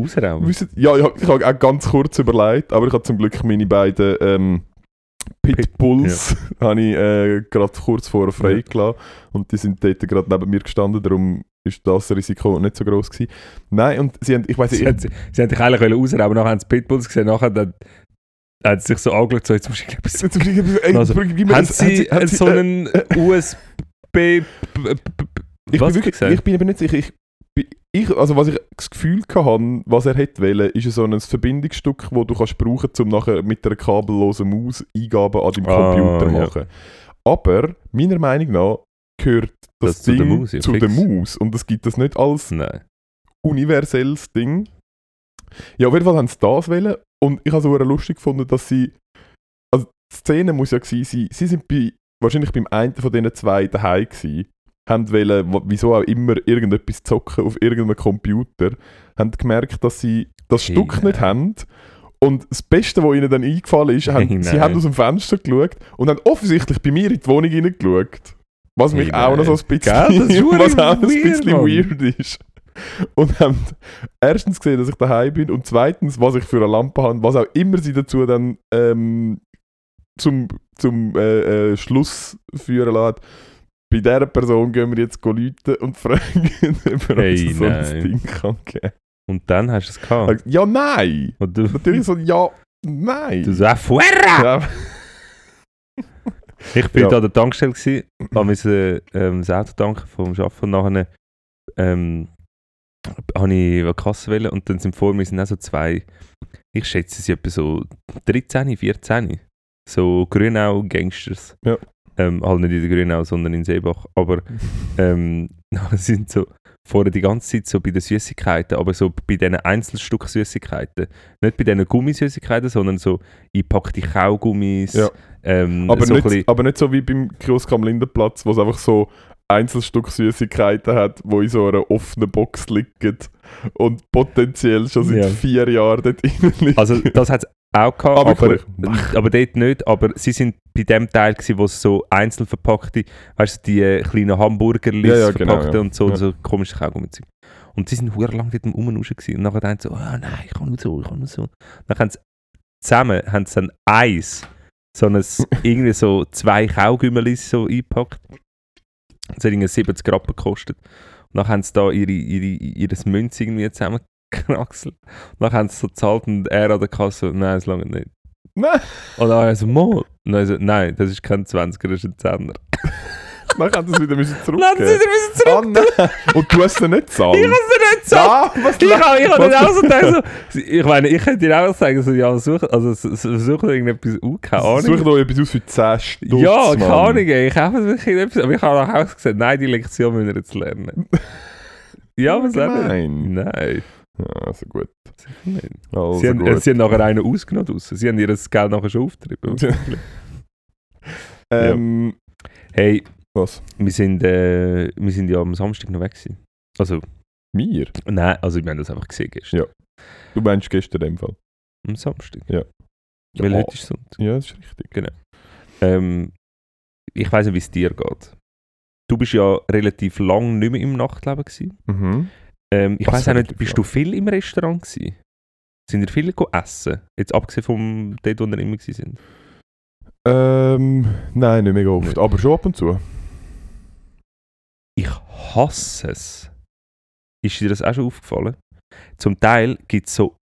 rausrauben. wisst ihr, ja, ich, hab- ich habe auch ganz kurz überlegt, aber ich habe zum Glück meine beiden ähm, Pitbulls habe ich äh, gerade kurz vorher freigelassen und die sind dort gerade neben mir gestanden, darum ist das Risiko nicht so groß gewesen. Nein, und sie haben, ich weiß Sie, nicht, haben, sie, sie haben dich eigentlich rausrauben, aber nachher haben sie Pitbulls gesehen, nachher dann, sie sich so angeschaut, so, jetzt musst du etwas Jetzt- ey, Also, gib mir Haben sie, haben äh, so äh, einen USB... b- b- b- Ich was bin, wirklich, ich bin eben nicht sicher. Ich, ich, also was ich das Gefühl hatte, was er hätte wollen, ist so ein Verbindungsstück, das du kannst brauchen um nachher mit einer kabellosen Maus Eingaben an deinem Ah, Computer ja. machen. Aber meiner Meinung nach gehört das, Das zu der Ding Maus, ja, zu der Maus. Und es gibt das nicht als Nein. universelles Ding. Ja, auf jeden Fall haben sie das wollen. Und ich habe es auch lustig gefunden, dass sie. Also die Szene muss ja gewesen sein, sie sind bei, wahrscheinlich beim einen von diesen zwei daheim gewesen, haben wollen, wieso auch immer, irgendetwas zocken auf irgendeinem Computer, haben gemerkt, dass sie das Hey, Stück nicht nein. haben. Und das Beste, was ihnen dann eingefallen ist, haben, Hey, sie nein. haben aus dem Fenster geschaut und haben offensichtlich bei mir in die Wohnung hineingeschaut. Was mich Hey, auch noch so ein bisschen, Gell, was auch ein bisschen weird ist. Und haben erstens gesehen, dass ich daheim bin und zweitens, was ich für eine Lampe habe, was auch immer sie dazu dann ähm, zum, zum äh, äh, Schluss führen lässt. Bei dieser Person gehen wir jetzt läuten und fragen, ob er Hey, uns so ein. Ding kann geben Und dann hast du es gehabt. Ja, nein! Und du, Natürlich so, ja, nein! du ah, fuera! ja, Ich bin Ja. da an der Tankstelle gewesen, habe müssen, ähm, das Auto tanken vom Arbeiten und nachher ähm, habe ich eine Kasse wählen und dann sind vor mir sind auch so zwei, ich schätze sie etwa so 13, 14, so Grünau-Gangsters. Ja. Ähm, halt nicht in der Grünau, sondern in Seebach. Aber ähm, sind so vorher die ganze Zeit so bei den Süßigkeiten, aber so bei diesen Einzelstück Süßigkeiten. Nicht bei diesen Gummisüßigkeiten, sondern so einpackte Kaugummis. Ja. Ähm, aber, so nicht, bisschen- aber nicht so wie beim Kiosk am Lindenplatz, wo es einfach so Einzelstück Süßigkeiten hat, wo in so einer offenen Box liegen und potenziell schon seit Ja. vier Jahren dort drin liegen. Also das hat es auch gehabt, aber, wirklich? aber dort nicht. Aber sie sind bei dem Teil, gewesen, wo es so einzeln verpackte, weißt du, die äh, kleinen Hamburger Ja, ja, genau, verpackte ja. und so, Ja. so komische Kaugummi-Zeug. Und sie sind hure lang dort Rumrauschen gewesen. Und nachher haben sie so, ah nein, ich kann nur so, ich kann nur so. Dann haben sie zusammen haben sie dann eins, so ein, irgendwie so zwei Kaugümmelis so eingepackt. Das hat irgendwie 70 Grad gekostet. Und dann haben sie da ihre, ihre, ihres Münz irgendwie zusammengekraxelt. Und dann haben sie so gezahlt und er an der Kasse, nein, es lange nicht. Nein. Und dann so. Und dann so, nein, das ist kein 20er, das ist ein 10er. Dann haben sie es wieder müssen Lass sie zurückgeben. wieder zurück. Ah, nein. Und du hast es nicht gezahlt. Ich kann sie nicht sagen. Ah, was Ich habe ich hab nicht auch so gedacht, so, ich meine, ich könnte dir auch sagen, so, ja, such, also, such dir irgendetwas aus, keine Ahnung. Such doch etwas aus für 10 Stutz, ja, keine. Ahnung, ich habe wirklich etwas, aber ich habe auch gesagt, nein, die Lektion müssen wir jetzt lernen. ja, was nicht. Gemein. Nein, Ja, also gut. Also sie, haben, gut. sie haben nachher einen ausgenommen draussen. Sie haben ihr das Geld nachher schon aufgetrieben. ähm, hey, Was? wir sind, äh, wir sind ja am Samstag noch weg gewesen. Also, Mir? nein, also wir haben das einfach gesehen gestern. Ja. Du meinst gestern in dem Fall? Am Samstag. Ja. Weil Ja. heute ist Sonntag. Ja, das ist richtig. Ähm, ich weiß nicht, wie es dir geht. Du bist ja relativ lang nicht mehr im Nachtleben gewesen. Mhm. Ähm, ich weiß auch nicht, bist du viel im Restaurant gewesen? Sind ihr viele essen? Jetzt abgesehen vom dort, wo ihr immer sind. Ähm, nein, nicht mega oft. Aber schon ab und zu. Ich hasse es. Ist dir das auch schon aufgefallen? Zum Teil gibt es so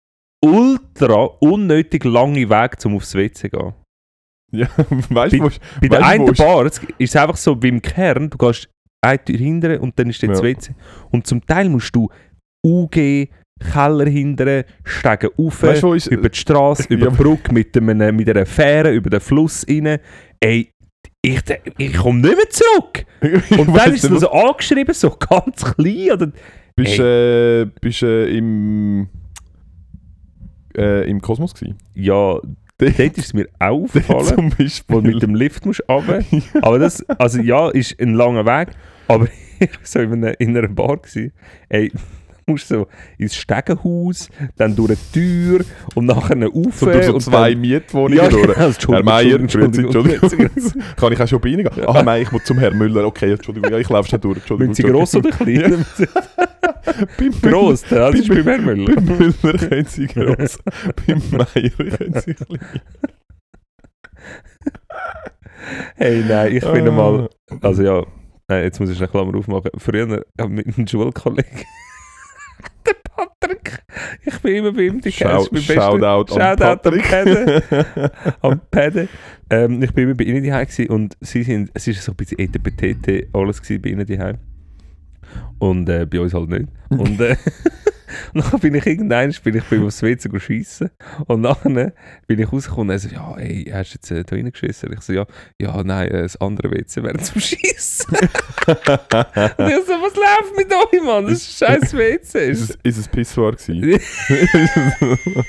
ultra unnötig lange Wege, um aufs WC zu gehen. Ja, weißt du, ist- Bei der einen Bar ist es einfach so beim Kern, du gehst eine Tür hinten und dann ist das Ja. WC. Und zum Teil musst du UG, Keller hindern, steigen rauf, weißt ist, über die Straße, über Ja. die Brücke mit, einem, mit einer Fähre, über den Fluss rein. Ey, ich, ich komme nicht mehr zurück. Und dann ist es so angeschrieben, so ganz klein. Oder, Bist du äh, bist, äh, im, äh, im Kosmos gewesen? ja, Dort, ist es mir auch aufgefallen. wo du mit dem Lift musst runter. Aber das, also ja, ist ein langer Weg. Aber ich war so in einer, in einer Bar. Gewesen. Ey, du musst so ins Stegenhaus, dann durch eine Tür und nachher rauf. so durch so und zwei dann, Mietwohnungen ja, durch. genau, Herr Meier, Entschuldigung, Entschuldigung, Entschuldigung. Kann ich auch schon bei Ihnen gehen? Ah nein, ich muss zum Herrn Müller. Okay, Entschuldigung, ja, ich laufe schon durch. Entschuldigung, Müssen sie gross oder klein? Beim gross, das ist beim Herrn Müller. Beim Müller können sie gross, beim Meier können sie klein. Hey, nein, ich bin Ah. mal, also ja, nein, jetzt muss ich eine Klammer aufmachen. Früher mit einem Schulkollegen, der Patrick, ich bin immer bei ihm, die Shout, kennst Shoutout Shoutout an Patrick. Am Päden. Ähm, ich bin immer bei ihnen daheim und sie sind, es ist so ein bisschen ETPTT alles bei ihnen daheim. Und äh, bei uns halt nicht. Und äh, nachher bin ich irgendwann bin ich bei ihm aufs WC schiessen und nachher bin ich rausgekommen und er so, ja, ey, hast du jetzt äh, da reingeschissen? Ich so, ja, ja, nein, äh, das andere WC wäre zum Schiessen. und ich so, was läuft mit euch, Mann? Das ist ein scheiß WC. Ist es, ist es Pissoir gewesen?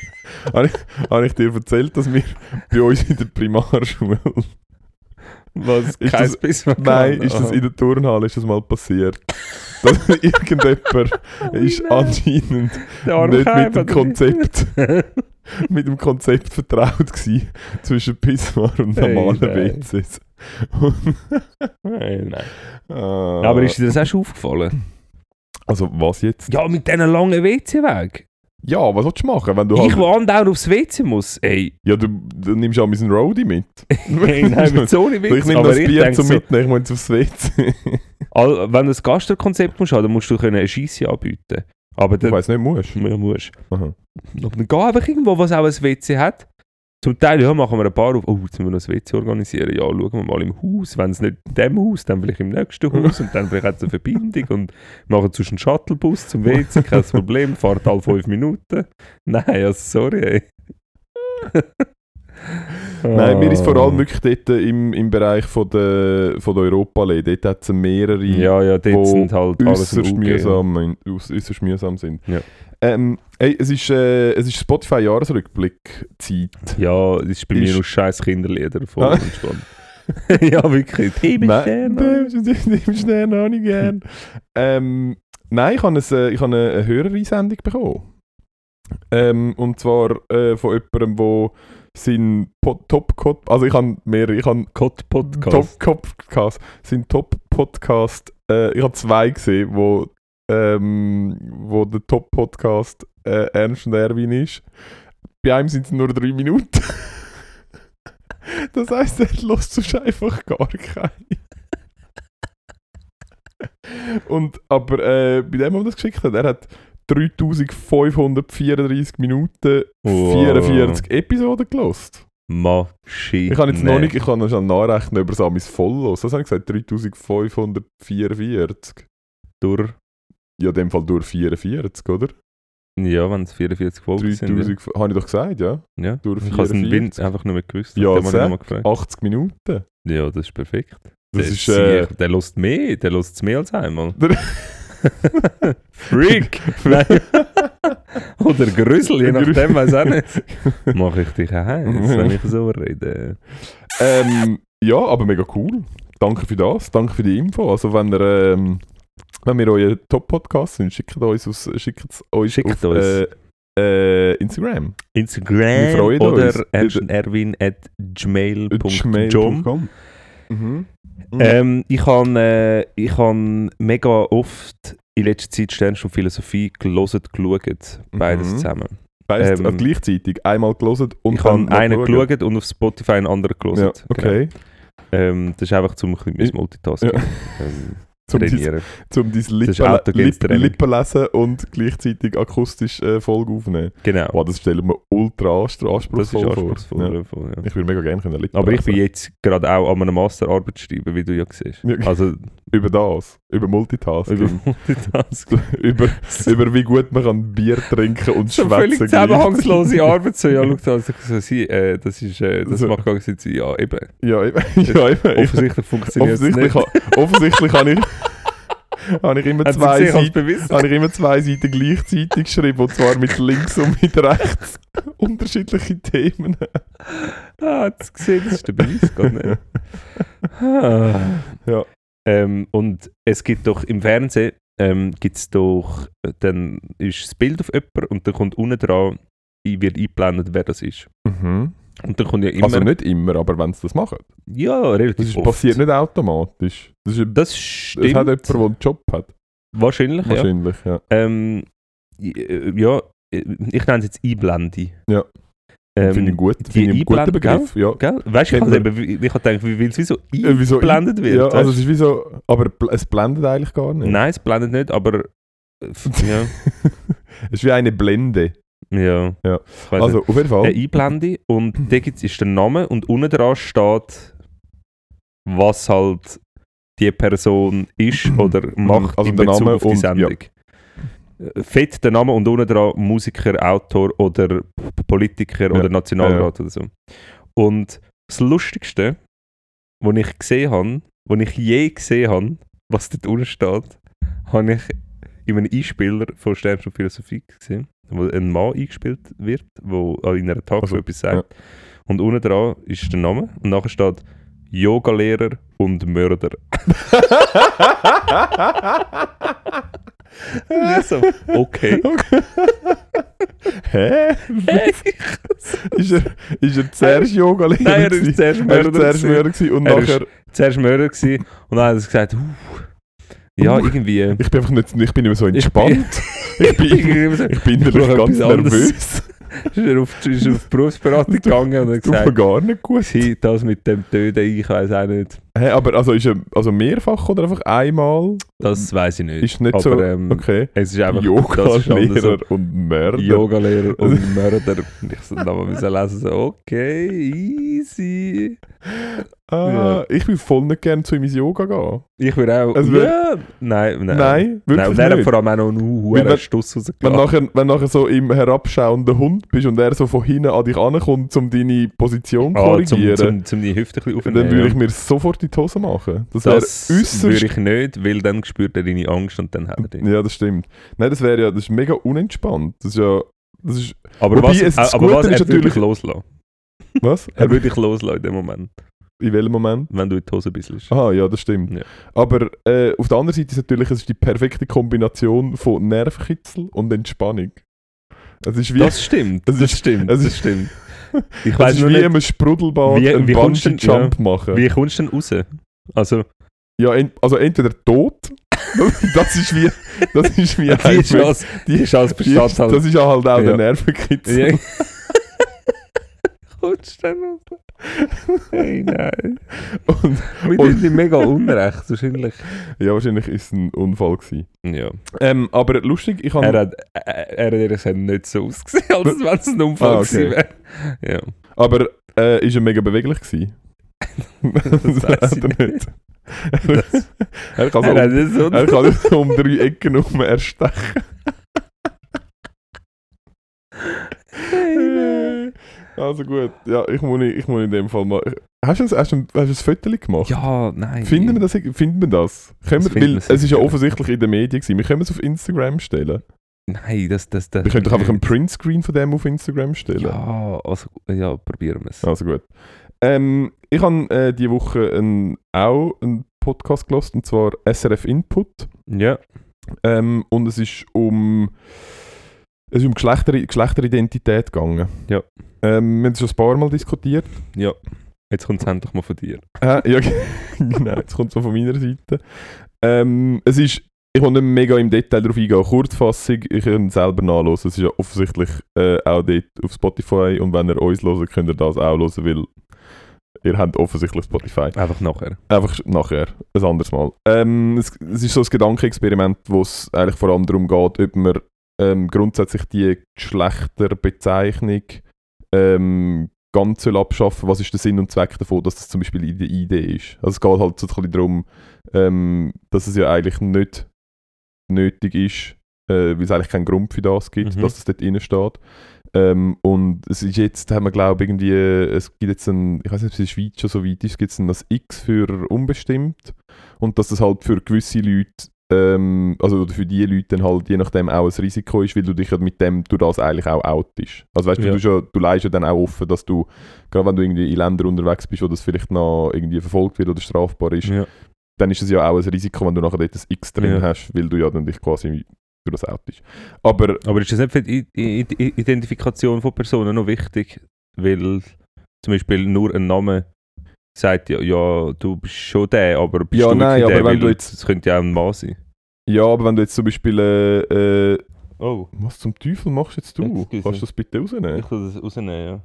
habe, ich, habe ich dir erzählt, dass wir bei uns in der Primarschule... was, Ist kein mehr Nein, kann. ist das in der Turnhalle ist das mal passiert. Dass irgendjemand ist nein. anscheinend nicht mit dem Konzept mit dem Konzept vertraut gewesen zwischen Pissoir und Hey, normalen nein. WCs. Nein, nein. Ah. Aber ist dir das auch schon aufgefallen? Also was jetzt? Ja, mit diesen langen WC-Weg. Ja, was willst du machen, wenn du Ich, halt... der andauernd aufs WC muss. Ey, Ja, du, du nimmst auch meinen Roadie mit. hey, nein, mit so einem ich nehme das ich Bier zum so, Mitnehmen, ich muss jetzt aufs WC. all, wenn du ein Gastrokonzept musst haben, dann musst du können eine Scheisse anbieten. Aber ich dann weiss nicht, musst ja, musst. Aha. Aber dann geh einfach irgendwo, was auch ein WC hat. Zum Teil ja, machen wir ein paar auf. Oh, jetzt müssen wir noch ein WC organisieren. Ja, schauen wir mal im Haus. Wenn es nicht in dem Haus, dann vielleicht im nächsten Haus. Und dann vielleicht hat es eine Verbindung. Und machen sonst einen Shuttlebus zum WC. Kein Problem. Fahrt alle fünf Minuten. Nein, also sorry. Nein, mir ist vor allem wirklich dort im, im Bereich von der, von der europa -Allee. Dort hat es mehrere, Ja, ja, dort sind halt äußerst mühsam, äuß- äußerst mühsam sind. Ja. Ähm, ey, es ist, äh, es ist Spotify-Jahresrückblick-Zeit. Ja, das ist bei Ist- mir nur scheiß Kinderlieder voll Ah. ja, wirklich. Dem Stern habe ich gern. ähm, nein, ich habe, ein, äh, ich habe eine, Hörereinsendung bekommen. Ähm, und zwar äh, von jemandem, der sein Pod Top also ich habe mehrere, ich habe Cod Podcast. Top Podcast, sein Top Podcast, äh, ich habe zwei gesehen, wo, ähm, wo der Top Podcast äh, Ernst und Erwin ist. Bei einem sind es nur drei Minuten. das heisst, er lässt einfach gar keinen. Und, aber äh, bei dem, der das geschickt hat, er hat 3534 Minuten Wow. 44 Episoden gelost. Maschine. Ich kann jetzt noch nicht, ich kann noch schnell nachrechnen über Samis Follows. Was habe ich gesagt? 3544. durch. Ja, in dem Fall durch 44, oder? Ja, wenn es 44 Folgen sind. 3000, habe ich doch gesagt, ja. Ja. ja. Durch Ich habe es 44. einfach nur nicht gewusst. Ja, gefragt. 80 Minuten. Ja, das ist perfekt. Das der, ist, äh, der lässt mehr, der lässt es mehr als einmal. Freak! Oder Grüssel, je nachdem, weiß auch nicht. Mach ich dich heiß, wenn ich so rede. Ähm, ja, aber mega cool. Danke für das, danke für die Info. Also wenn ihr, ähm, wenn wir euer Top-Podcast sind, schickt uns, aus, schickt uns Schickt auf uns. Äh, äh, Instagram. Instagram oder uns. erwin at gmail.com. gmail.com mhm. Mhm. Ähm, ich habe äh, ich han mega oft in letzter Zeit Stern und Philosophie gelesen, geschaut. Beides Mhm. zusammen. Beides ähm, also gleichzeitig einmal gelesen und ich habe dann noch einen geschaut. geschaut und auf Spotify einen anderen gelesen. Ja, okay. Genau. Ähm, das ist einfach zum ein bisschen Ich- Multitasking Ja. ähm, Zum trainieren. zum dein Lippen, autogenes Lipp, Training. Lippen lesen und gleichzeitig akustisch äh, Folge aufnehmen. Genau. Wow, das stellen wir ultra anstra- das ist anspruchsvoll vor. anspruchsvoll. Ja. voll, ja. Ich würde mega gerne können Lippen Aber ich bin lesen. jetzt gerade auch an einer Masterarbeit schreiben, wie du ja siehst. Ja. Also Über das, über Multitasking. über Multitasking. über, über wie gut man kann Bier trinken und so schwätzen völlig zusammenhangslose Arbeit. So, ja, schau, also, so, sie, äh, das, ist, äh, das So. macht gar keinen Sinn. Ja, eben. Ja, eben. ja, eben. Offensichtlich funktioniert es nicht. ha, offensichtlich habe ich, habe ich immer Hat zwei Seiten habe ich immer zwei Seiten gleichzeitig geschrieben, und zwar mit links und mit rechts. Unterschiedliche Themen. Ah, es gesehen, das ist der Beweis, gar nicht. Ah. Ja. Ähm, und es gibt doch im Fernsehen, ähm, gibt es doch, äh, dann ist das Bild auf jemanden und dann kommt unten dran, wird eingeblendet, wer das ist. Mhm. Und dann kommt ja immer, Also nicht immer, aber wenn sie das machen. ja, Das relativ ist, oft. passiert nicht automatisch. Das, ist, Das das stimmt. hat jemand, der einen Job hat. Wahrscheinlich, ja. Wahrscheinlich, ja. Ähm, äh, ja, äh, ich nenne es jetzt Einblende. Ja. Ähm, Finde ich gut. Finde ich einen guten Begriff. Ja. Gell? Weißt du, ich, habe eben- ich habe gedacht, wie es wie so eingeblendet wird. Ja, also es ist wie so, aber es blendet eigentlich gar nicht. Nein, es blendet nicht, aber. äh, Ja. es ist wie eine Blende. ja. Ja. Also auf jeden Fall. Eine Einblende und da gibt's, ist der Name und unten dran steht, was halt die Person ist oder macht Also in Bezug Name auf die und- Sendung. Äh, Fett der Name und unten dran Musiker, Autor oder Politiker oder Nationalrat oder so. Und das Lustigste, was ich gesehen habe, was ich je gesehen habe, was dort unten steht, habe ich in einem Einspieler von Stern und Philosophie gesehen, wo ein Mann eingespielt wird, der in einer Talkshow Also, etwas sagt. Und unten dran ist der Name und nachher steht Yogalehrer und Mörder. Und ich so, okay. Hä? ist, er, ist er zuerst Yoga-Lehrer? Nein, er ist zuerst Er Mörder. ist zuerst gewesen. Mörder und Er ist- nachher... Zuerst Mörder gewesen und dann hat er gesagt, uh, ja, irgendwie. Ich bin einfach nicht, ich bin immer so Ich entspannt. Ich bin, Irgendwie so- ich bin Ich innerlich brauche ganz etwas anderes. nervös. Ist er auf, ist er auf Berufsberatung gegangen und hat gesagt, gar nicht gut. das mit dem Töten, ich weiß auch nicht. Hä, aber also ist er also mehrfach oder einfach einmal? Das weiß ich nicht. Ist nicht aber, so... ähm, okay. Es ist einfach anders so. Yoga-Lehrer und Mörder. Yogalehrer und Mörder. Und ich so dann müssen lesen, so, okay, easy. Ah, Ja. Ich will voll nicht gerne zu ihm ins Yoga gehen. Ich würde auch. Wär- ja, nein, nein. Nein, Nein, wirklich und er hat nicht. vor allem auch noch einen wenn- hohen Stuss Wenn rausgelassen. nachher, wenn nachher so im herabschauenden Hund bist und er so von hinten an dich ankommt, um deine Position zu Ah, zum, korrigieren, zum, zum die Hüfte ein bisschen dann aufnehmen. würde ich mir sofort in die Hose machen. Das das würde äußerst... ich nicht, weil dann spürt er deine Angst und dann hat er dich. Ja, das stimmt. Nein, das wäre ja, das ist mega unentspannt. Das ist ja, das ist, Aber Wobei was, es- das aber Gute was ist er würde dich natürlich- loslassen. was? Er würde dich loslassen in dem Moment, In welchem Moment? wenn du in die Hose bist. Aha, ja, das stimmt. Ja. Aber äh, auf der anderen Seite ist natürlich, es ist die perfekte Kombination von Nervenkitzel und Entspannung. Es ist wie, Das stimmt, Es das ist- stimmt, es das ist- stimmt. Ich weiß nur wie nicht, im Sprudelbad Wie- einen wie du denn- Bungee-Jump machen. wie kommst du denn raus? Also, Ja, en, also entweder tot, das ist wie, das ist wie die Chance, die Chance besteht halt. das ist ja halt auch Ja. der Nervenkitzel. Ja. Kommst du dann raus? Hey, nein. Und, Wir Und- tun dir mega unrecht, wahrscheinlich. ja, wahrscheinlich ist es ein Unfall gewesen. Ja. Ähm, aber lustig, ich habe... Er hat, er, er hat ehrlich gesagt nicht so ausgesehen, als wenn es ein Unfall Ah, okay. gewesen wäre. Ja. Aber äh, ist er mega beweglich gewesen. Das weiss ich er nicht. er kann so um, er kann so um drei Ecken herum erstechen. also gut, ja, ich muss, ich muss in dem Fall mal... Hast du ein, hast du ein, hast du ein Foto gemacht? Ja, nein. Finden wir das? Finden wir das? Können Das wir, weil es ist ja offensichtlich in den Medien gewesen. Wir können es auf Instagram stellen. Nein, das, das, das. Wir können doch einfach einen Printscreen von dem auf Instagram stellen. Ja, also, ja, probieren wir es. Also gut. Ähm, ich habe äh, diese Woche ein, auch einen Podcast gelost und zwar SRF Input. Ja. Ähm, und es ist um, es ist um Geschlechter, Geschlechteridentität gegangen. Ja. Ähm, wir haben es schon ein paar Mal diskutiert. Ja. Jetzt kommt es endlich mal von dir. Äh, ja, genau, jetzt kommt es von meiner Seite. Ähm, es ist, ich will nicht mega im Detail darauf eingehen, Kurzfassung, ich kann selber nachlesen. Es ist ja offensichtlich äh, auch dort auf Spotify und wenn ihr uns hört, könnt ihr das auch hören, weil ihr habt offensichtlich Spotify. Einfach nachher. Einfach nachher, ein anderes Mal. Ähm, es, es ist so ein Gedankenexperiment, wo es eigentlich vor allem darum geht, ob man ähm, grundsätzlich die Geschlechterbezeichnung ähm, ganz soll abschaffen Was ist der Sinn und Zweck davon, dass das zum Beispiel in der Idee ist? Also es geht halt so ein bisschen darum, ähm, dass es ja eigentlich nicht nötig ist, äh, weil es eigentlich keinen Grund für das gibt, Mhm. dass es dort drin steht. Ähm, und es ist jetzt, haben wir glaube ich irgendwie, es gibt jetzt ein, ich weiß nicht, ob es in der Schweiz schon so weit ist, gibt es ein das X für unbestimmt und dass das halt für gewisse Leute, ähm, also oder für die Leute dann halt je nachdem auch ein Risiko ist, weil du dich ja mit dem durch das eigentlich auch outest. Also weißt du, Ja. du, schon, du leist ja dann auch offen, dass du, gerade wenn du irgendwie in Ländern unterwegs bist, wo das vielleicht noch irgendwie verfolgt wird oder strafbar ist, Ja. Dann ist es ja auch ein Risiko, wenn du nachher dort ein X drin Ja. hast, weil du ja dann dich quasi durch das outest. Aber Aber ist das nicht für die Identifikation von Personen noch wichtig? Weil zum Beispiel nur ein Name sagt ja, ja du bist schon der, aber bist Ja, du nein, aber der? wenn du jetzt- Das könnte ja auch ein Mann sein. ja, aber wenn du jetzt zum Beispiel äh, äh, Oh. was zum Teufel machst jetzt du? Excuse. Kannst du das bitte rausnehmen? Ich will das rausnehmen, ja.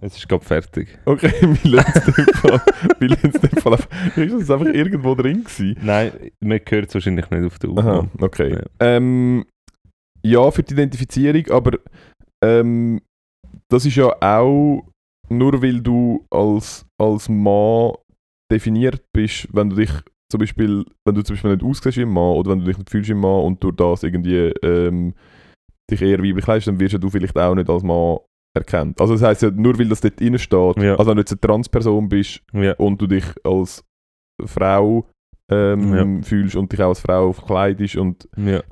Es ist gerade fertig. Okay, wir lassen es dem Fall einfach. Ist das einfach irgendwo drin gewesen? Nein, man hört es wahrscheinlich nicht auf der Aha, Aufnahme. okay. Ja. Ähm, ja, für die Identifizierung, aber ähm, das ist ja auch nur weil du als, als Mann definiert bist, wenn du dich zum Beispiel, wenn du zum Beispiel nicht aussiehst wie ein Mann oder wenn du dich nicht fühlst wie ein Mann und durch das irgendwie ähm, dich eher weiblich leistest, dann wirst du vielleicht auch nicht als Mann erkannt. Also das heisst ja, nur weil das dort drin steht, Ja. also wenn du jetzt eine Transperson bist Ja. und du dich als Frau ähm, Ja. fühlst und dich auch als Frau verkleidest und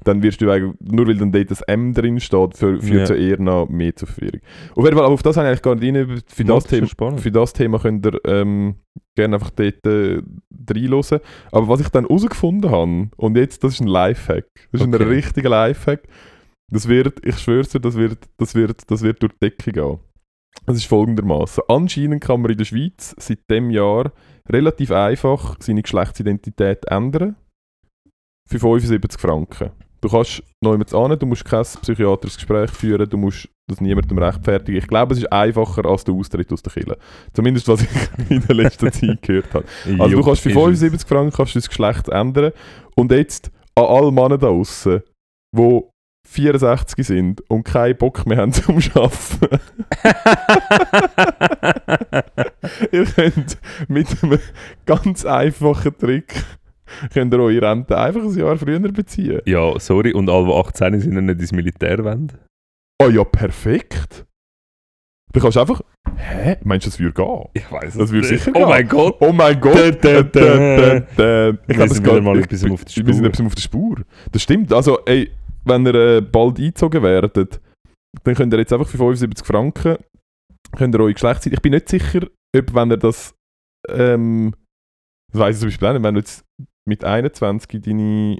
dann wirst du eigentlich, nur weil dann dort das M drin steht, für, führt Ja. zu eher noch mehr zur Verwirrung. Auf jeden Fall, aber auf das habe ich eigentlich gar nicht rein. Für das, Thema, spannend. für das Thema könnt ihr ähm, gerne einfach dort äh, reinhören. Aber was ich dann herausgefunden habe, und jetzt, das ist ein Lifehack. Das ist ein Okay. richtiger Lifehack. Das wird, ich schwöre dir, das wird, das, wird, das wird durch die Decke gehen. Das ist folgendermaßen. Anscheinend kann man in der Schweiz seit dem Jahr relativ einfach seine Geschlechtsidentität ändern. Für 75 Franken. Du kannst noch jemand an, du musst kein psychiatrisches Gespräch führen, du musst das niemandem rechtfertigen. Ich glaube, es ist einfacher als der Austritt aus der Kirche. Zumindest, was ich in der letzten Zeit gehört habe. Also du kannst für ist es. 75 Franken kannst du das Geschlecht ändern. Und jetzt an alle Männer da draußen, die 64 sind und keinen Bock mehr haben zum Arbeiten. ihr könnt mit einem ganz einfachen Trick könnt ihr eure Rente einfach ein Jahr früher beziehen. Ja, sorry, und alle, die 18 sind nicht ins Militär wollen. Oh ja, perfekt. Du kannst einfach... Hä? Meinst du, das würde gehen? Ich weiß Das würde sicher Oh gehen. mein Gott! Oh mein Gott! Dä, dä. dä. Ich Wir glaub, sind es geht- mal ich- etwas auf der Wir sind Spur. etwas auf der Spur. Das stimmt. Also, ey, wenn ihr äh, bald eingezogen werdet, dann könnt ihr jetzt einfach für 75 Franken könnt ihr eure Geschlechtszeit... Ich bin nicht sicher, ob wenn ihr das... Ähm, das weiss ich zum Beispiel auch nicht, wenn du jetzt mit 21 deine,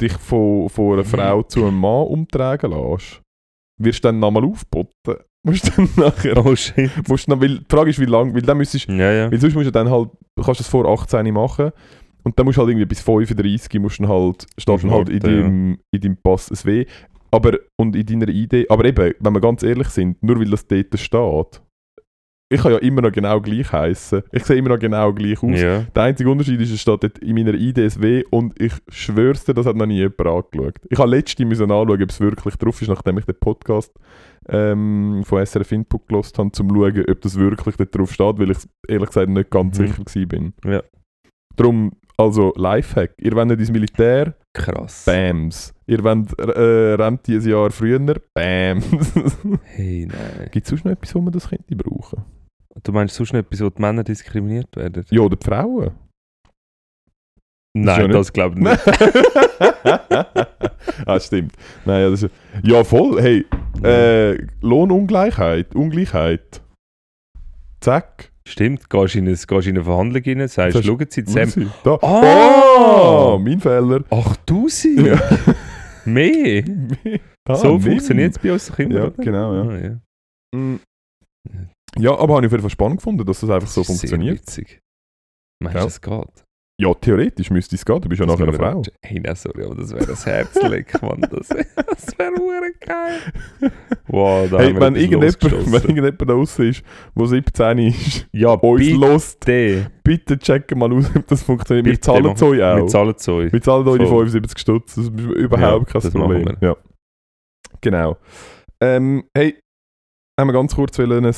dich von, von einer Mhm. Frau zu einem Mann umtragen lässt, wirst du dann nochmal aufboten. Musst du dann nachher... Oh shit. Musst du noch, weil, die Frage ist, wie lange... Weil dann müsstest Ja, ja. weil sonst musst du dann halt, du kannst das vor 18 machen und dann musst du halt irgendwie bis 35 musst du dann halt, steht dann halt in warten, ja. deinem, in deinem Pass ein W. Aber, und in deiner Idee, aber eben, wenn wir ganz ehrlich sind, nur weil das dort steht, ich kann ja immer noch genau gleich heißen. Ich sehe immer noch genau gleich aus. Ja. Der einzige Unterschied ist, es steht dort in meiner IDSW und ich schwör's dir, das hat noch nie jemand angeschaut. Ich habe letztens müssen anschauen, ob es wirklich drauf ist, nachdem ich den Podcast ähm, von SRF Input gelost habe, um zu schauen, ob das wirklich dort drauf steht, weil ich ehrlich gesagt nicht ganz Mhm. sicher bin. Ja. Darum, also Lifehack. Ihr wollt nicht ins Militär? Krass. Bams. Ihr wollt äh, Rente ein Jahr früher? Bams. Hey, nein. Gibt es sonst noch etwas, wo man das könnte brauchen? Du meinst sonst noch etwas, wo die Männer diskriminiert werden? Ja, oder die Frauen? Nein, ja das glaube ich nicht. ah, stimmt. Nein, ja, das ist, ja, voll. Hey, äh, Lohnungleichheit, Ungleichheit. Zack. Stimmt, gehst in gehst in eine Verhandlung rein, sagst, Sagst- schauen Sie zusammen. Da. Ah! Oh, mein Fehler. Ach, du sie? Ja. Mehr? Ah, so funktioniert es bei uns immer, Ja, oder? genau, ja. Ah, ja. Mm. Ja, aber habe ich auf jeden Fall spannend gefunden, dass das einfach so Das ist funktioniert. Witzig. Meinst du, Ja. das geht? Ja, theoretisch müsste es gehen, du bist ja Das nachher eine wir- Frau. Hey, nein, sorry, aber das wäre ein Herzleck, Mann. Das, das wäre hure geil. Wow, da Hey, wir wenn irgendjemand, wenn irgendjemand da draußen ist, der 17 ist, Ja, uns bitte. lost, bitte checken mal aus, ob das funktioniert. wir Bitte, zahlen mach- es euch auch. Wir zahlen es euch. Wir zahlen euch die Voll. 75 Stutz, das ist überhaupt Ja, kein das Problem. Ja. Genau. Ähm, hey, haben wir ganz kurz ein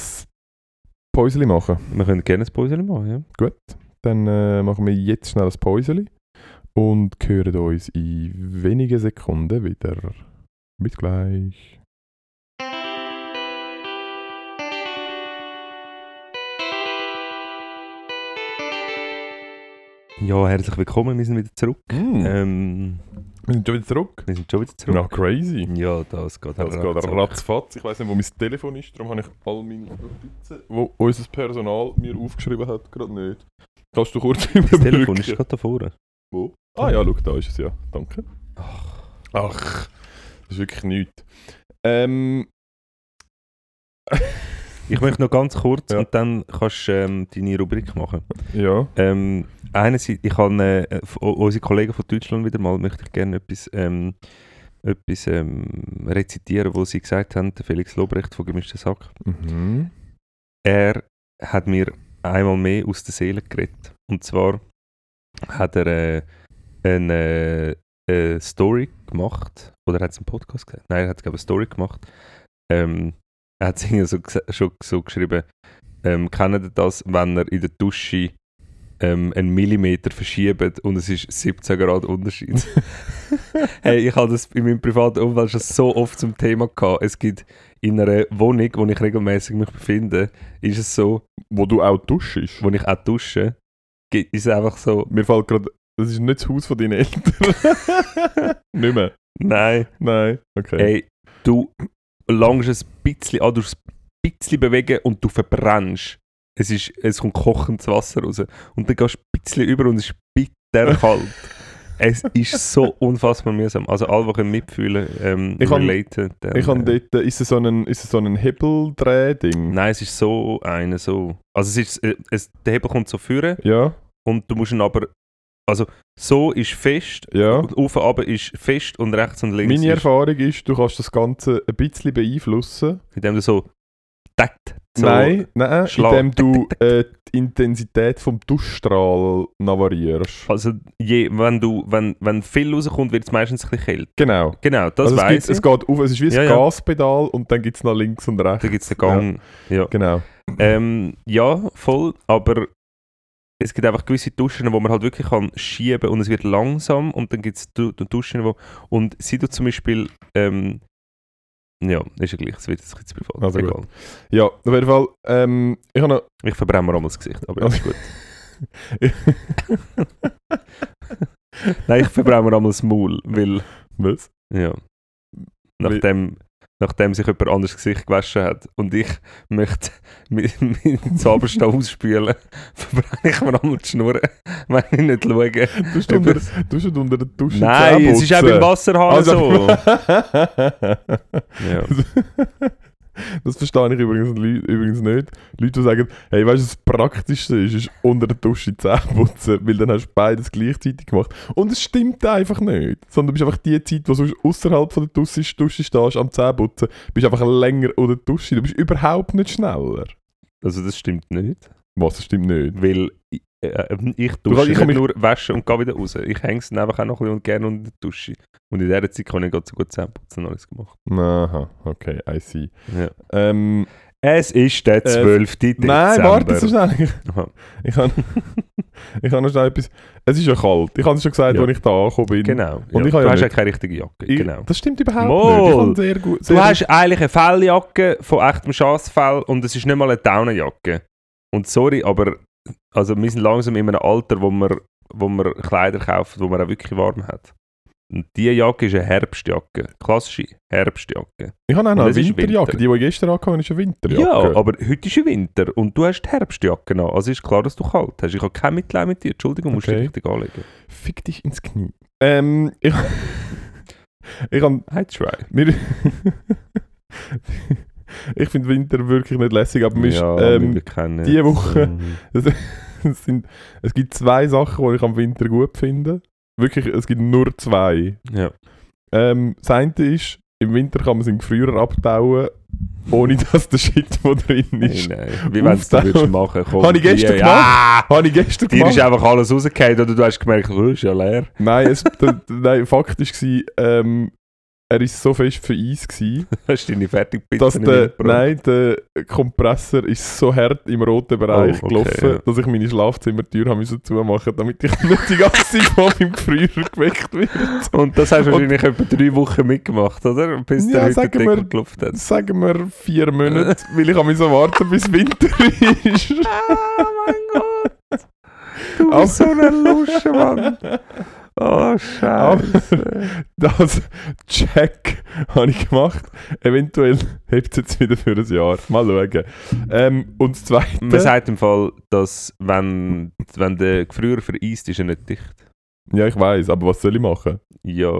Päuseli machen. Wir können gerne ein Päuschen machen, ja. Gut, dann äh, machen wir jetzt schnell ein Päuseli und hören uns in wenigen Sekunden wieder. Bis gleich. Ja, herzlich willkommen, wir sind wieder zurück. Mm. Ähm, wir sind schon wieder zurück. wir sind schon wieder zurück. Na, crazy. Ja, das geht Das geht ratzfatz. Ich weiß nicht, wo mein Telefon ist, darum habe ich all meine Notizen, wo unser Personal mir aufgeschrieben hat, gerade nicht. Kannst du kurz Das Telefon überbrücken? ist gerade da vorne. Wo? Ah ja, schau, da ist es ja. Danke. Ach, Ach, das ist wirklich nichts. Ähm, ich möchte noch ganz kurz Ja. und dann kannst du ähm, deine Rubrik machen. ja. Ähm, einerseits, ich habe äh, unsere Kollegen von Deutschland wieder mal, möchte ich gerne etwas, ähm, etwas ähm, rezitieren, wo sie gesagt haben, Felix Lobrecht von Gemischter Sack. Mhm. Er hat mir einmal mehr aus der Seele geredet. Und zwar hat er äh, eine, äh, Story gemacht, oder hat es einen Podcast gesagt? Nein, er hat glaube eine Story gemacht. Ähm, er hat es so, schon so geschrieben, ähm, kennt ihr das, wenn er in der Dusche ähm, einen Millimeter verschiebt und es ist 17 Grad Unterschied. hey, ich habe das in meinem privaten Umfeld schon so oft zum Thema gehabt. Es gibt in einer Wohnung, wo ich regelmäßig mich befinde, ist es so, Wo du auch duschst. wo ich auch dusche, ist es einfach so, Mir fällt gerade, das ist nicht das Haus von deinen Eltern. nicht mehr. nein, Nein. Okay. hey, du langst ein bisschen an, du ein bisschen bewegen und du verbrennst. Es, ist, es kommt kochendes Wasser raus. Und dann gehst du ein bisschen über und es ist bitter kalt. es ist so unfassbar mühsam. Also alle, die können mitfühlen ähm, Ich relaten, dann, Ich habe äh, dort, ist es so ein, ist es so ein Hebeldreh-Ding? Nein, es ist so eine so. Also es ist, äh, es, der Hebel kommt so führen Ja, und du musst ihn aber. Also so ist fest, ja. und auf und runter ist fest und rechts und links Meine ist, Erfahrung ist, du kannst das Ganze ein bisschen beeinflussen. indem du so takt, so nein, nein, Schlag. indem du äh, die Intensität vom Duschstrahl noch variierst. Also je, wenn du wenn, wenn viel rauskommt, wird es meistens ein bisschen kälter. Genau. Genau, das also es, weiß es geht auf, es ist wie ein Ja, ja. Gaspedal und dann gibt es noch links und rechts. da gibt es den Gang. Ja. Genau. Ähm, ja, voll, aber es gibt einfach gewisse Duschen, wo man halt wirklich kann schieben und es wird langsam und dann gibt es du du- Duschen, wo und sie du zum Beispiel ähm, ja, ist ja gleich, es wird jetzt ein privat. Also gut. Ja, auf jeden Fall. Ähm, ich habe. Ich verbrenne mir einmal das Gesicht, aber alles gut. Nein, ich verbrenne mir einmal das Maul, weil Was? Ja. Nachdem, nachdem sich jemand anderes Gesicht gewaschen hat und ich möchte meinen Zauberstab ausspülen, verbrenne ich mir einmal die Schnur, wenn ich nicht schaue. Du Ob unter, du unter der Dusche Nein, es ist auch beim Wasserhahn Also- so. Ja. Das verstehe ich übrigens, übrigens nicht. Leute, die sagen, hey, weißt du, das Praktischste ist, ist unter der Dusche Zähne putzen, weil dann hast du beides gleichzeitig gemacht. Und es stimmt einfach nicht. Sondern du bist einfach die Zeit, wo du außerhalb von der Dusche, Dusche stehst, am Zähneputzen, bist einfach länger unter der Dusche. Du bist überhaupt nicht schneller. Also das stimmt nicht. Was, das stimmt nicht. Weil äh, ich Du dusche kannst- ich kann nicht mich- nur waschen und gehe wieder raus. Ich hänge es dann einfach auch noch ein bisschen und gerne unter die Dusche. Und in dieser Zeit kann ich gerade so gut zusammenputzen und alles gemacht. Aha, okay, I see. Ja. Ähm, Es ist der 12. Dezember. nein, warte so schnell. Ich, ich habe ich hab noch schnell etwas... Es ist ja kalt. Ich habe es schon gesagt, Ja. als ich da angekommen bin. Genau. Und ja. ich du ja hast ja keine richtige Jacke. Ich, genau. Das stimmt überhaupt Mal. nicht. Ich sehr gut... Du Sehr hast eigentlich eine Felljacke von echtem Schafsfell und es ist nicht mal eine Daunenjacke. Und sorry, aber also wir sind langsam in einem Alter, wo man, wo man Kleider kauft, wo man auch wirklich warm hat. Und diese Jacke ist eine Herbstjacke. Klassische Herbstjacke. Ich habe auch noch eine Winterjacke. Winter. Die, die ich gestern habe, ist eine Winterjacke. Ja, aber heute ist ja Winter und du hast die Herbstjacke an. Also ist klar, dass du kalt hast. Ich habe kein Mitleid mit dir. Entschuldigung, musst du Okay. richtig anlegen. Fick dich ins Knie. Ähm, ich... ich habe... I try. Mir ich finde Winter wirklich nicht lässig, aber mir ist, ja, ähm, diese es. Woche- Mhm. es, sind, es gibt zwei Sachen, die ich am Winter gut finde. Wirklich, es gibt nur zwei. Ja. Ähm, das eine ist, im Winter kann man seinen Gefrierer abtauen, ohne dass der Shit, der drin Nein, ist. nein. Wie wenn es du würdest machen. Komm, Habe ich gestern die- gemacht. Ja! Habe ich gestern Dir ist gemacht. einfach alles rausgefallen oder du hast gemerkt, oh, ist ja leer. Nein, es, nein, Fakt war, ähm, er war so fest für Eis, gewesen, Hast du deine Fertigpizza dass der, nein, der Kompressor ist so hart im roten Bereich Oh, okay, gelaufen, ja. dass ich meine Schlafzimmertür haben müssen zumachen damit ich nicht die ganze Zeit von meinem Gefrierer geweckt werde. Und das hast du wahrscheinlich etwa drei Wochen mitgemacht, oder? Bis Ja, der sagen wir- gelaufen hat. Sagen wir vier Monate, weil ich so warten bis Winter ist. Oh mein Gott! Du bist so ein Lusche, Mann! Oh, Aber Scheiße! das Check habe ich gemacht. Eventuell hebt es jetzt wieder für ein Jahr. Mal schauen. Ähm, und das Zweite... Man sagt im Fall, dass wenn, wenn der Gefrierer vereist, ist er nicht dicht. Ja, ich weiß, aber was soll ich machen? Ja,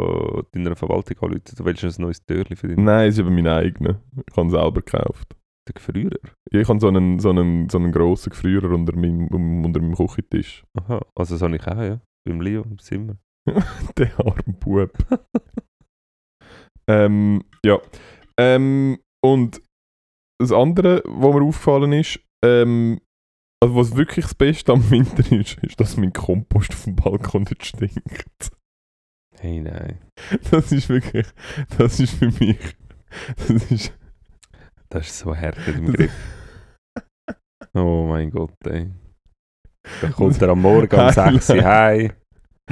deiner Verwaltung anrufen, du willst ein neues Türchen für deinen Nein, es ist eben mein eigener. Ich habe ihn selber gekauft. den Gefrierer. Ja, ich habe so einen, so einen, so einen grossen Gefrierer unter meinem, unter meinem Küchentisch. Aha, also das habe ich auch, ja. Beim Leo im Zimmer. Der arme Bub. ähm, ja. Ähm, und das andere, was mir aufgefallen ist, ähm, also was wirklich das Beste am Winter ist, ist, dass mein Kompost auf dem Balkon nicht stinkt. Hey, nein. Das ist wirklich, das ist für mich, das ist, Das ist so hart im Griff. Oh mein Gott, ey. Dann kommt er am Morgen um 6 Uhr heim,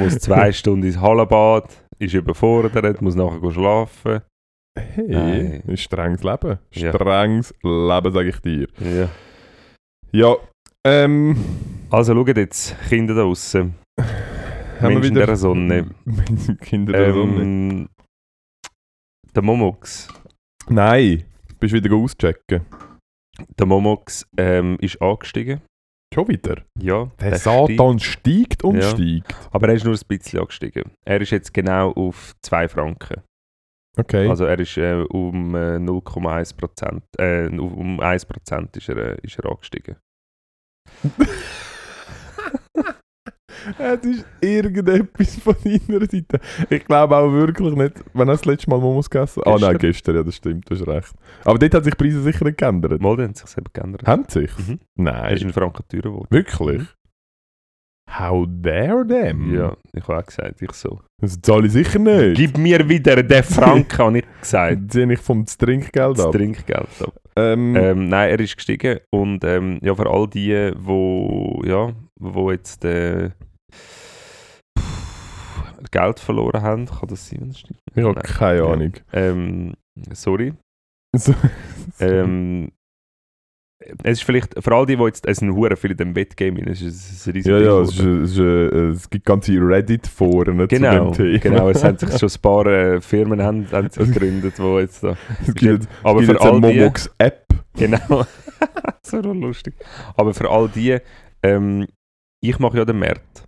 muss zwei Stunden ins Hallenbad, ist überfordert, muss nachher schlafen. hey, Nein. ein strenges Leben. Ja. Strenges Leben, sage ich dir. Ja. Ja, ähm, Also schaut jetzt, Kinder da draußen. haben Menschen wir wieder der Sonne. Kinder der Sonne. Ähm, der Momox. Nein, bist wieder auschecken. Der Momox ähm, ist angestiegen. Schon wieder? Ja, Der steigt. Satan steigt und Ja. steigt. Aber er ist nur ein bisschen angestiegen. Er ist jetzt genau auf 2 Franken. Okay. Also er ist äh, um äh, 0,1 Prozent, äh, um 1 Prozent ist er, äh, ist er angestiegen. es ist irgendetwas von deiner Seite. Ich glaube auch wirklich nicht, wenn er das letzte Mal Momos gegessen Ah nein, Gestern. ja, das stimmt, du hast recht. Aber dort hat sich die Preise sicher nicht geändert. Mal, die haben sich selber geändert. Haben sich? Mhm. Nein. ist in Franken teurer geworden. Wirklich? How dare them? Ja, ich habe auch gesagt, ich so. Das zahle ich sicher nicht. Gib mir wieder den Franken, habe ich gesagt. Ziehe ich vom Trinkgeld Das ab. Trinkgeld ab. Ähm, Ähm, nein, er ist gestiegen und ähm, ja, für all die, wo, ja, wo jetzt äh, Geld verloren haben, kann das sein? das habe Nein. keine Ja. Ahnung. Ähm, sorry. So- Ähm, es ist vielleicht, für all die, die jetzt, es sind hure viele in dem Wettgame, es ist ein riesiges ja, ja, es, ist, es, ist, äh, es gibt ganze Reddit-Foren Genau, zu dem Thema. genau, es haben sich schon ein paar äh, Firmen haben, haben sich gegründet, die jetzt da... es gibt Aber gibt für jetzt eine. Momox-App. Genau. so lustig. Aber für all die, ähm, ich mache ja den Markt.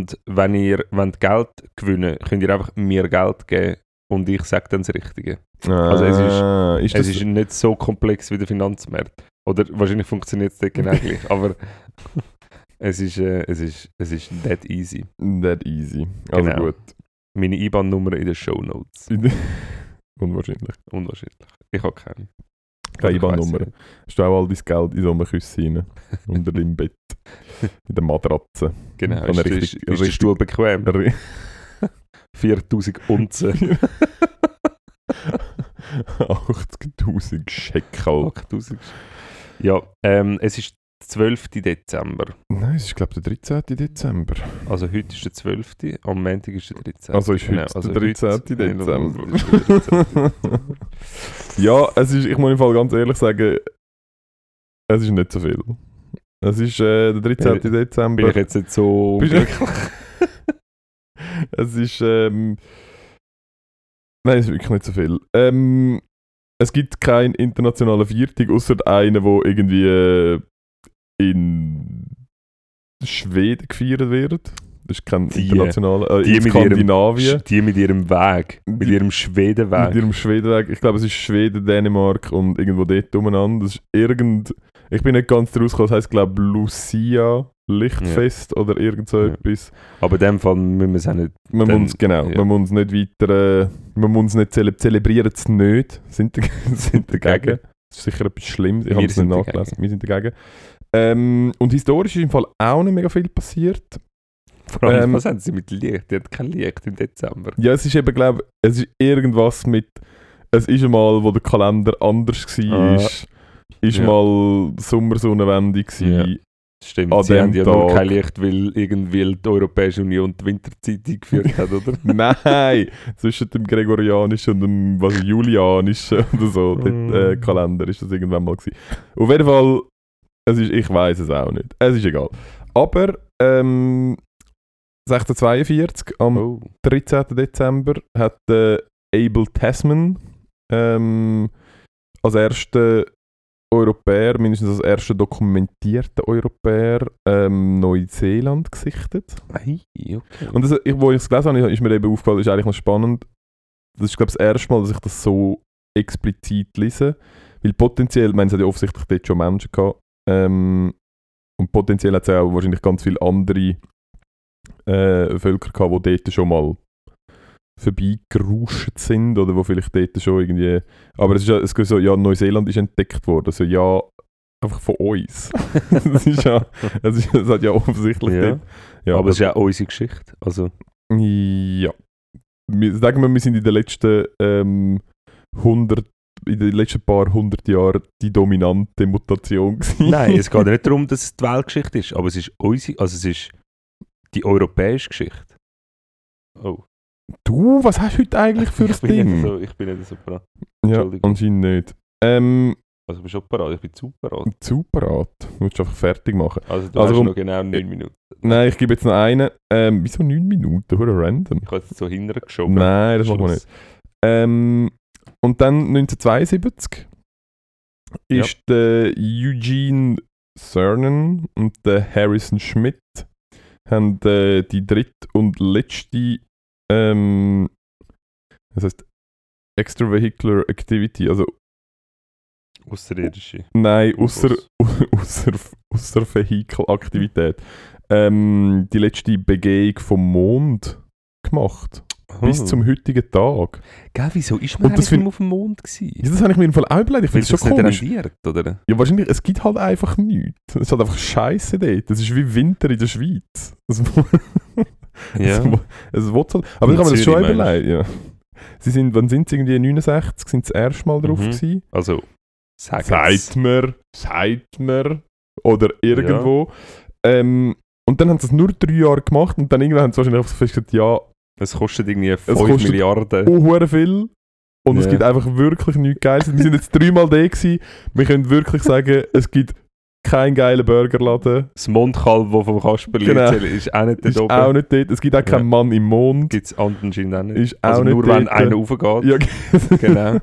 Und wenn ihr wollt Geld gewinnen könnt ihr einfach mir Geld geben und ich sage dann das Richtige. Also es ist- Ah, ist es das, ist nicht so komplex wie der Finanzmarkt. Oder wahrscheinlich funktioniert es nicht genau gleich, aber es ist, äh, es ist, es ist that easy. that easy. Also Genau. gut. Meine IBAN-Nummer in den Show Notes. Unwahrscheinlich. Unwahrscheinlich. Ich habe keine. Keine IBAN-Nummer. Hast du auch all dein Geld in so einem Küsse rein? Unter deinem Bett. In der Matratze. Genau, ist, richtig- ist, ist richtig- Stuhl bequem? Ri- 4000 Unzen. 80.000 Scheckel. 8000. Ja, ähm, es ist 12. Dezember. Nein, es ist glaube ich der 13. Dezember. Also heute ist der 12. Am Montag ist der 13. Also ist heute Genau, also der 13. heute- Dezember. ja, es ist, ich muss im Fall ganz ehrlich sagen, es ist nicht so viel. Es ist äh, der 13. Bin Dezember. ich jetzt nicht so Bist du- glücklich? es ist. Ähm, nein, es ist wirklich nicht so viel. Ähm, es gibt keinen internationalen Viertag, außer einen, wo irgendwie äh, in Schweden gefeiert wird. Das ist kein Die, internationaler. Äh, die in mit ihrem- Skandinavien. Die mit ihrem Weg, mit Die- ihrem Schwedenweg. Mit ihrem Schwedenweg. Ich glaube, es ist Schweden, Dänemark und irgendwo dort umeinander. Das ist irgend. Ich bin nicht ganz rausgekommen. Das heisst, glaube Lucia Lichtfest oder irgend so Ja. etwas. Aber in dem Fall müssen wir es auch nicht. Man Dann- muss genau, ja. man muss nicht weiter, äh, man muss nicht zele zelebrieren es nicht. Sind, sind dagegen. Das ist sicher etwas Schlimmes. Ich habe es nicht nachgelesen. Wir sind dagegen. Ähm, und historisch ist im Fall auch nicht mega viel passiert. Vor allem, Ähm, was haben sie mit Licht? Die hat kein Licht im Dezember. Ja, es ist eben, glaube es ist irgendwas mit. Es ist einmal, wo der Kalender anders war. Ah. ist Ja. mal Sommersonnenwende. Ja. gewesen. Stimmt, An sie haben ja nur Tag. kein Licht, weil irgendwie die Europäische Union die Winterzeit eingeführt hat, oder? Nein, zwischen dem Gregorianischen und dem was, Julianischen oder so. Mm. Der äh, Kalender ist das irgendwann mal gewesen. Auf jeden Fall, es ist, ich weiß es auch nicht. Es ist egal. Aber ähm, 1642, am Oh. 13. Dezember, hat äh, Abel Tasman ähm, als erster Europäer, mindestens als erster dokumentierter Europäer, ähm, Neuseeland gesichtet. Ei, okay. Und das, ich, wo ich es gelesen habe, ist mir eben aufgefallen, ist eigentlich noch spannend. Das ist, glaube ich, das erste Mal, dass ich das so explizit lese. Weil potenziell, ich meine, es hat ja offensichtlich dort schon Menschen gehabt. Ähm, und potenziell hat es auch wahrscheinlich ganz viele andere äh, Völker gehabt, die dort schon mal vorbeigeruscht sind oder wo vielleicht dort schon irgendwie. Aber es ist ja, es geht so, ja, Neuseeland ist entdeckt worden. Also ja, einfach von uns. das ist ja, es, ist, es hat ja offensichtlich Ja. dort. Ja, Aber es ist ja auch unsere Geschichte. Also, ja. Wir, sagen wir, wir sind in den letzten ähm, 100, in den letzten paar hundert Jahren die dominante Mutation gewesen. nein, es geht nicht darum, dass es die Weltgeschichte ist, aber es ist unsere, also es ist die europäische Geschichte. Oh, Du, was hast du heute eigentlich für ein Ding? so, ich bin nicht so parat. ja, Entschuldigung. anscheinend nicht. Ähm, Also bin schon parat, ich bin zu parat. zu parat. Du musst einfach fertig machen. Also du Also hast komm- noch genau 9 Minuten. Nein, ich gebe jetzt noch einen. Ähm, wieso 9 Minuten? Hure random. Ich habe jetzt so hinterher geschoben. Nein, das machen wir nicht. Ähm, und dann 1972 Ja. ist der Eugene Cernan und der Harrison Schmidt haben äh, die dritte und letzte ähm, das heißt Extravehicular Activity, also Außerirdische. nein, außer, außer, außer Vehikelaktivität ähm, die letzte Begehung vom Mond gemacht. Bis Oh. zum heutigen Tag. Gell, wieso ist man das find- auf dem Mond gewesen? Ja, das habe ich mir im Fall auch überlegt. Ich finde es es schon komisch. rendiert, oder? Ja, wahrscheinlich, es gibt halt einfach nichts. Es ist halt einfach Scheiße dort. Das ist wie Winter in der Schweiz. Es, Ja. es, es halt. Aber ich habe mir das schon überlegt. Ja. Sie sind, wann sind sie irgendwie 69? Sind sie das erste Mal drauf Mhm. gewesen? Also, Sagt mir, sagt mir. Oder irgendwo. Ähm, und dann haben sie es nur drei Jahre gemacht und dann irgendwann haben sie wahrscheinlich so festgestellt, ja, Es kostet irgendwie 5 kostet- Milliarden. oh, hure viel. Und es Ja. gibt einfach wirklich nichts Geiles. Wir sind jetzt dreimal da gewesen. Wir können wirklich sagen, es gibt keinen geilen Burgerladen. Das Mondkalb, das vom Kasperli Genau. ist auch nicht dort Ist oben. auch nicht dort. Es gibt auch keinen Ja. Mann im Mond. Gibt es anscheinend auch nicht. Ist auch also nicht nur wenn dort. einer raufgeht. Ja, Genau.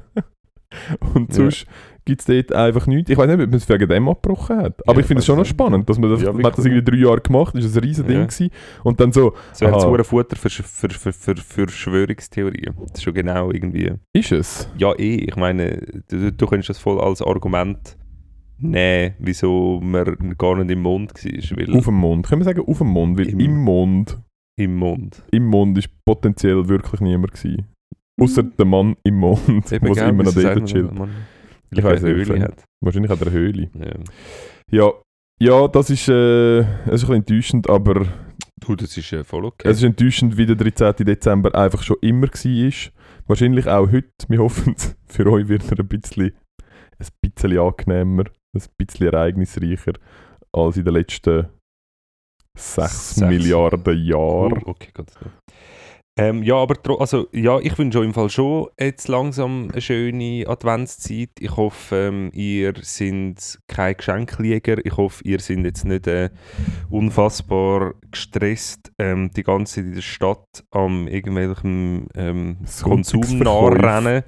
Und sonst gibt es dort einfach nichts. Ich weiß nicht, ob man es wegen dem abgebrochen hat. Aber Ja, ich finde es schon noch spannend, dass man das, Ja, man hat das irgendwie drei Jahre gemacht, das war ein riesen Ding. Ja. Gewesen. Und dann so, So hat Aha. es Futter für, für, für, für, für Verschwörungstheorien. Das ist schon genau irgendwie... ist es? Ja, eh. Ich meine, du, du könntest das voll als Argument nehmen, wieso man gar nicht im Mond war. Weil Auf dem Mond. Können wir sagen, auf dem Mond? Weil Im- im, Mond, im Mond. im Mond ist potenziell wirklich niemand gewesen. Außer der Mann im Mond, gell, immer noch dort chillt. Ich er eine nicht, Höhle hat. Wahrscheinlich an der Höhle. Ja. Ja, ja das, ist, äh, das ist ein bisschen enttäuschend, aber Du, das ist äh, voll okay. es ist enttäuschend, wie der 13. Dezember einfach schon immer war. Wahrscheinlich auch heute. Wir hoffen, für euch wird er ein bisschen, ein bisschen angenehmer, ein bisschen ereignisreicher als in den letzten 6 Sechs. Milliarden Jahren. Oh, okay, ganz gut. Ähm, ja, aber tro- also, ja, ich wünsche euch im Fall schon jetzt langsam eine schöne Adventszeit. Ich hoffe, ähm, ihr seid kein Geschenkjäger. Ich hoffe, ihr seid jetzt nicht äh, unfassbar gestresst ähm, die ganze Zeit in der Stadt am irgendwelchem ähm, Konsum nachrennen.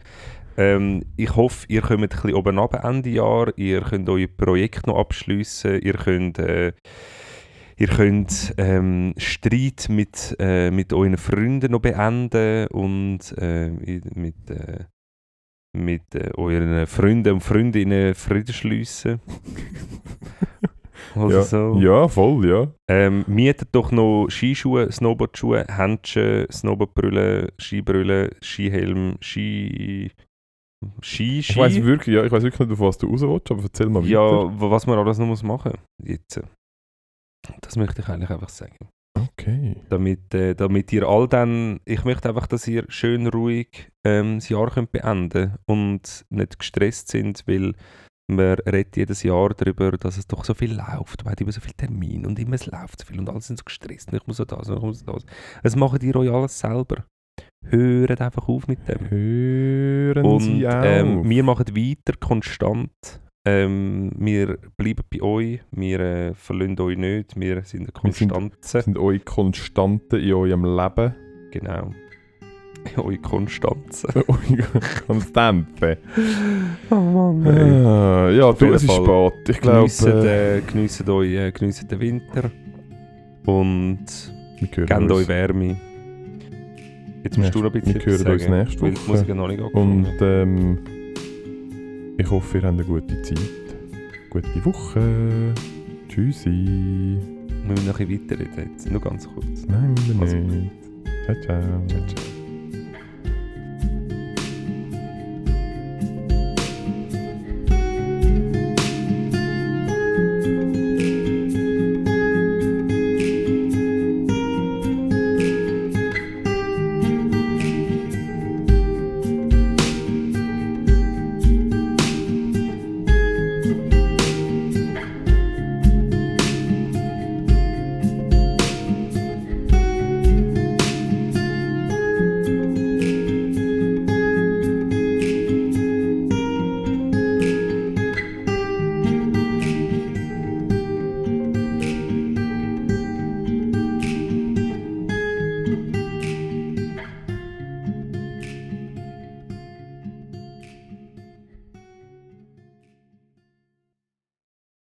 Ähm, ich hoffe, ihr kommt ein bisschen oben ab Ende Jahr. Ihr könnt euer Projekt noch abschliessen. Ihr könnt äh, Ihr könnt ähm, Streit mit, äh, mit euren Freunden noch beenden und äh, mit, äh, mit äh, euren Freunden und Freundinnen Frieden schliessen. also Ja. so. Ja, voll, ja. Ähm, mietet doch noch Skischuhe, Snowboardschuhe, Handschuhe, Snowboardbrille, Skibrille, Skihelm, Ski... Ski, Ich weiß Ski. wirklich, ja, ich weiß wirklich nicht, auf was du raus willst, aber erzähl mal Ja, weiter. wa- was man alles noch muss machen jetzt. Das möchte ich eigentlich einfach sagen. Okay. damit, äh, damit ihr all dann, ich möchte einfach, dass ihr schön ruhig ähm, das Jahr könnt beenden und nicht gestresst sind, weil man redet jedes Jahr darüber, dass es doch so viel läuft, man hat immer so viele Termine und immer es läuft so viel und alle sind so gestresst und ich muss so das und ich muss das. Es macht ihr euch alles selber. Hört einfach auf mit dem. Hören Und Sie auf. ähm, wir machen weiter konstant. Ähm, wir bleiben bei euch, wir äh, verlassen euch nicht, wir sind eine Wir sind- sind eure Konstanten in eurem Leben. Genau. Eure Konstanze. eure Konstanten. Oh Mann. Ah, ja, du, es ist spät. Ich glaube, äh, äh, geniessen, euch, äh, den Winter und gebt euch. Wärme. Jetzt musst du noch ein bisschen wir hören uns nächste weil die Woche. Musik noch nicht angefangen Und ähm, ich hoffe, ihr habt eine gute Zeit. Gute Woche. Tschüssi. Wir müssen noch ein bisschen weiterreden jetzt, nur ganz kurz. Nein, wir Also- nicht. Ciao, ciao. Ciao, ciao.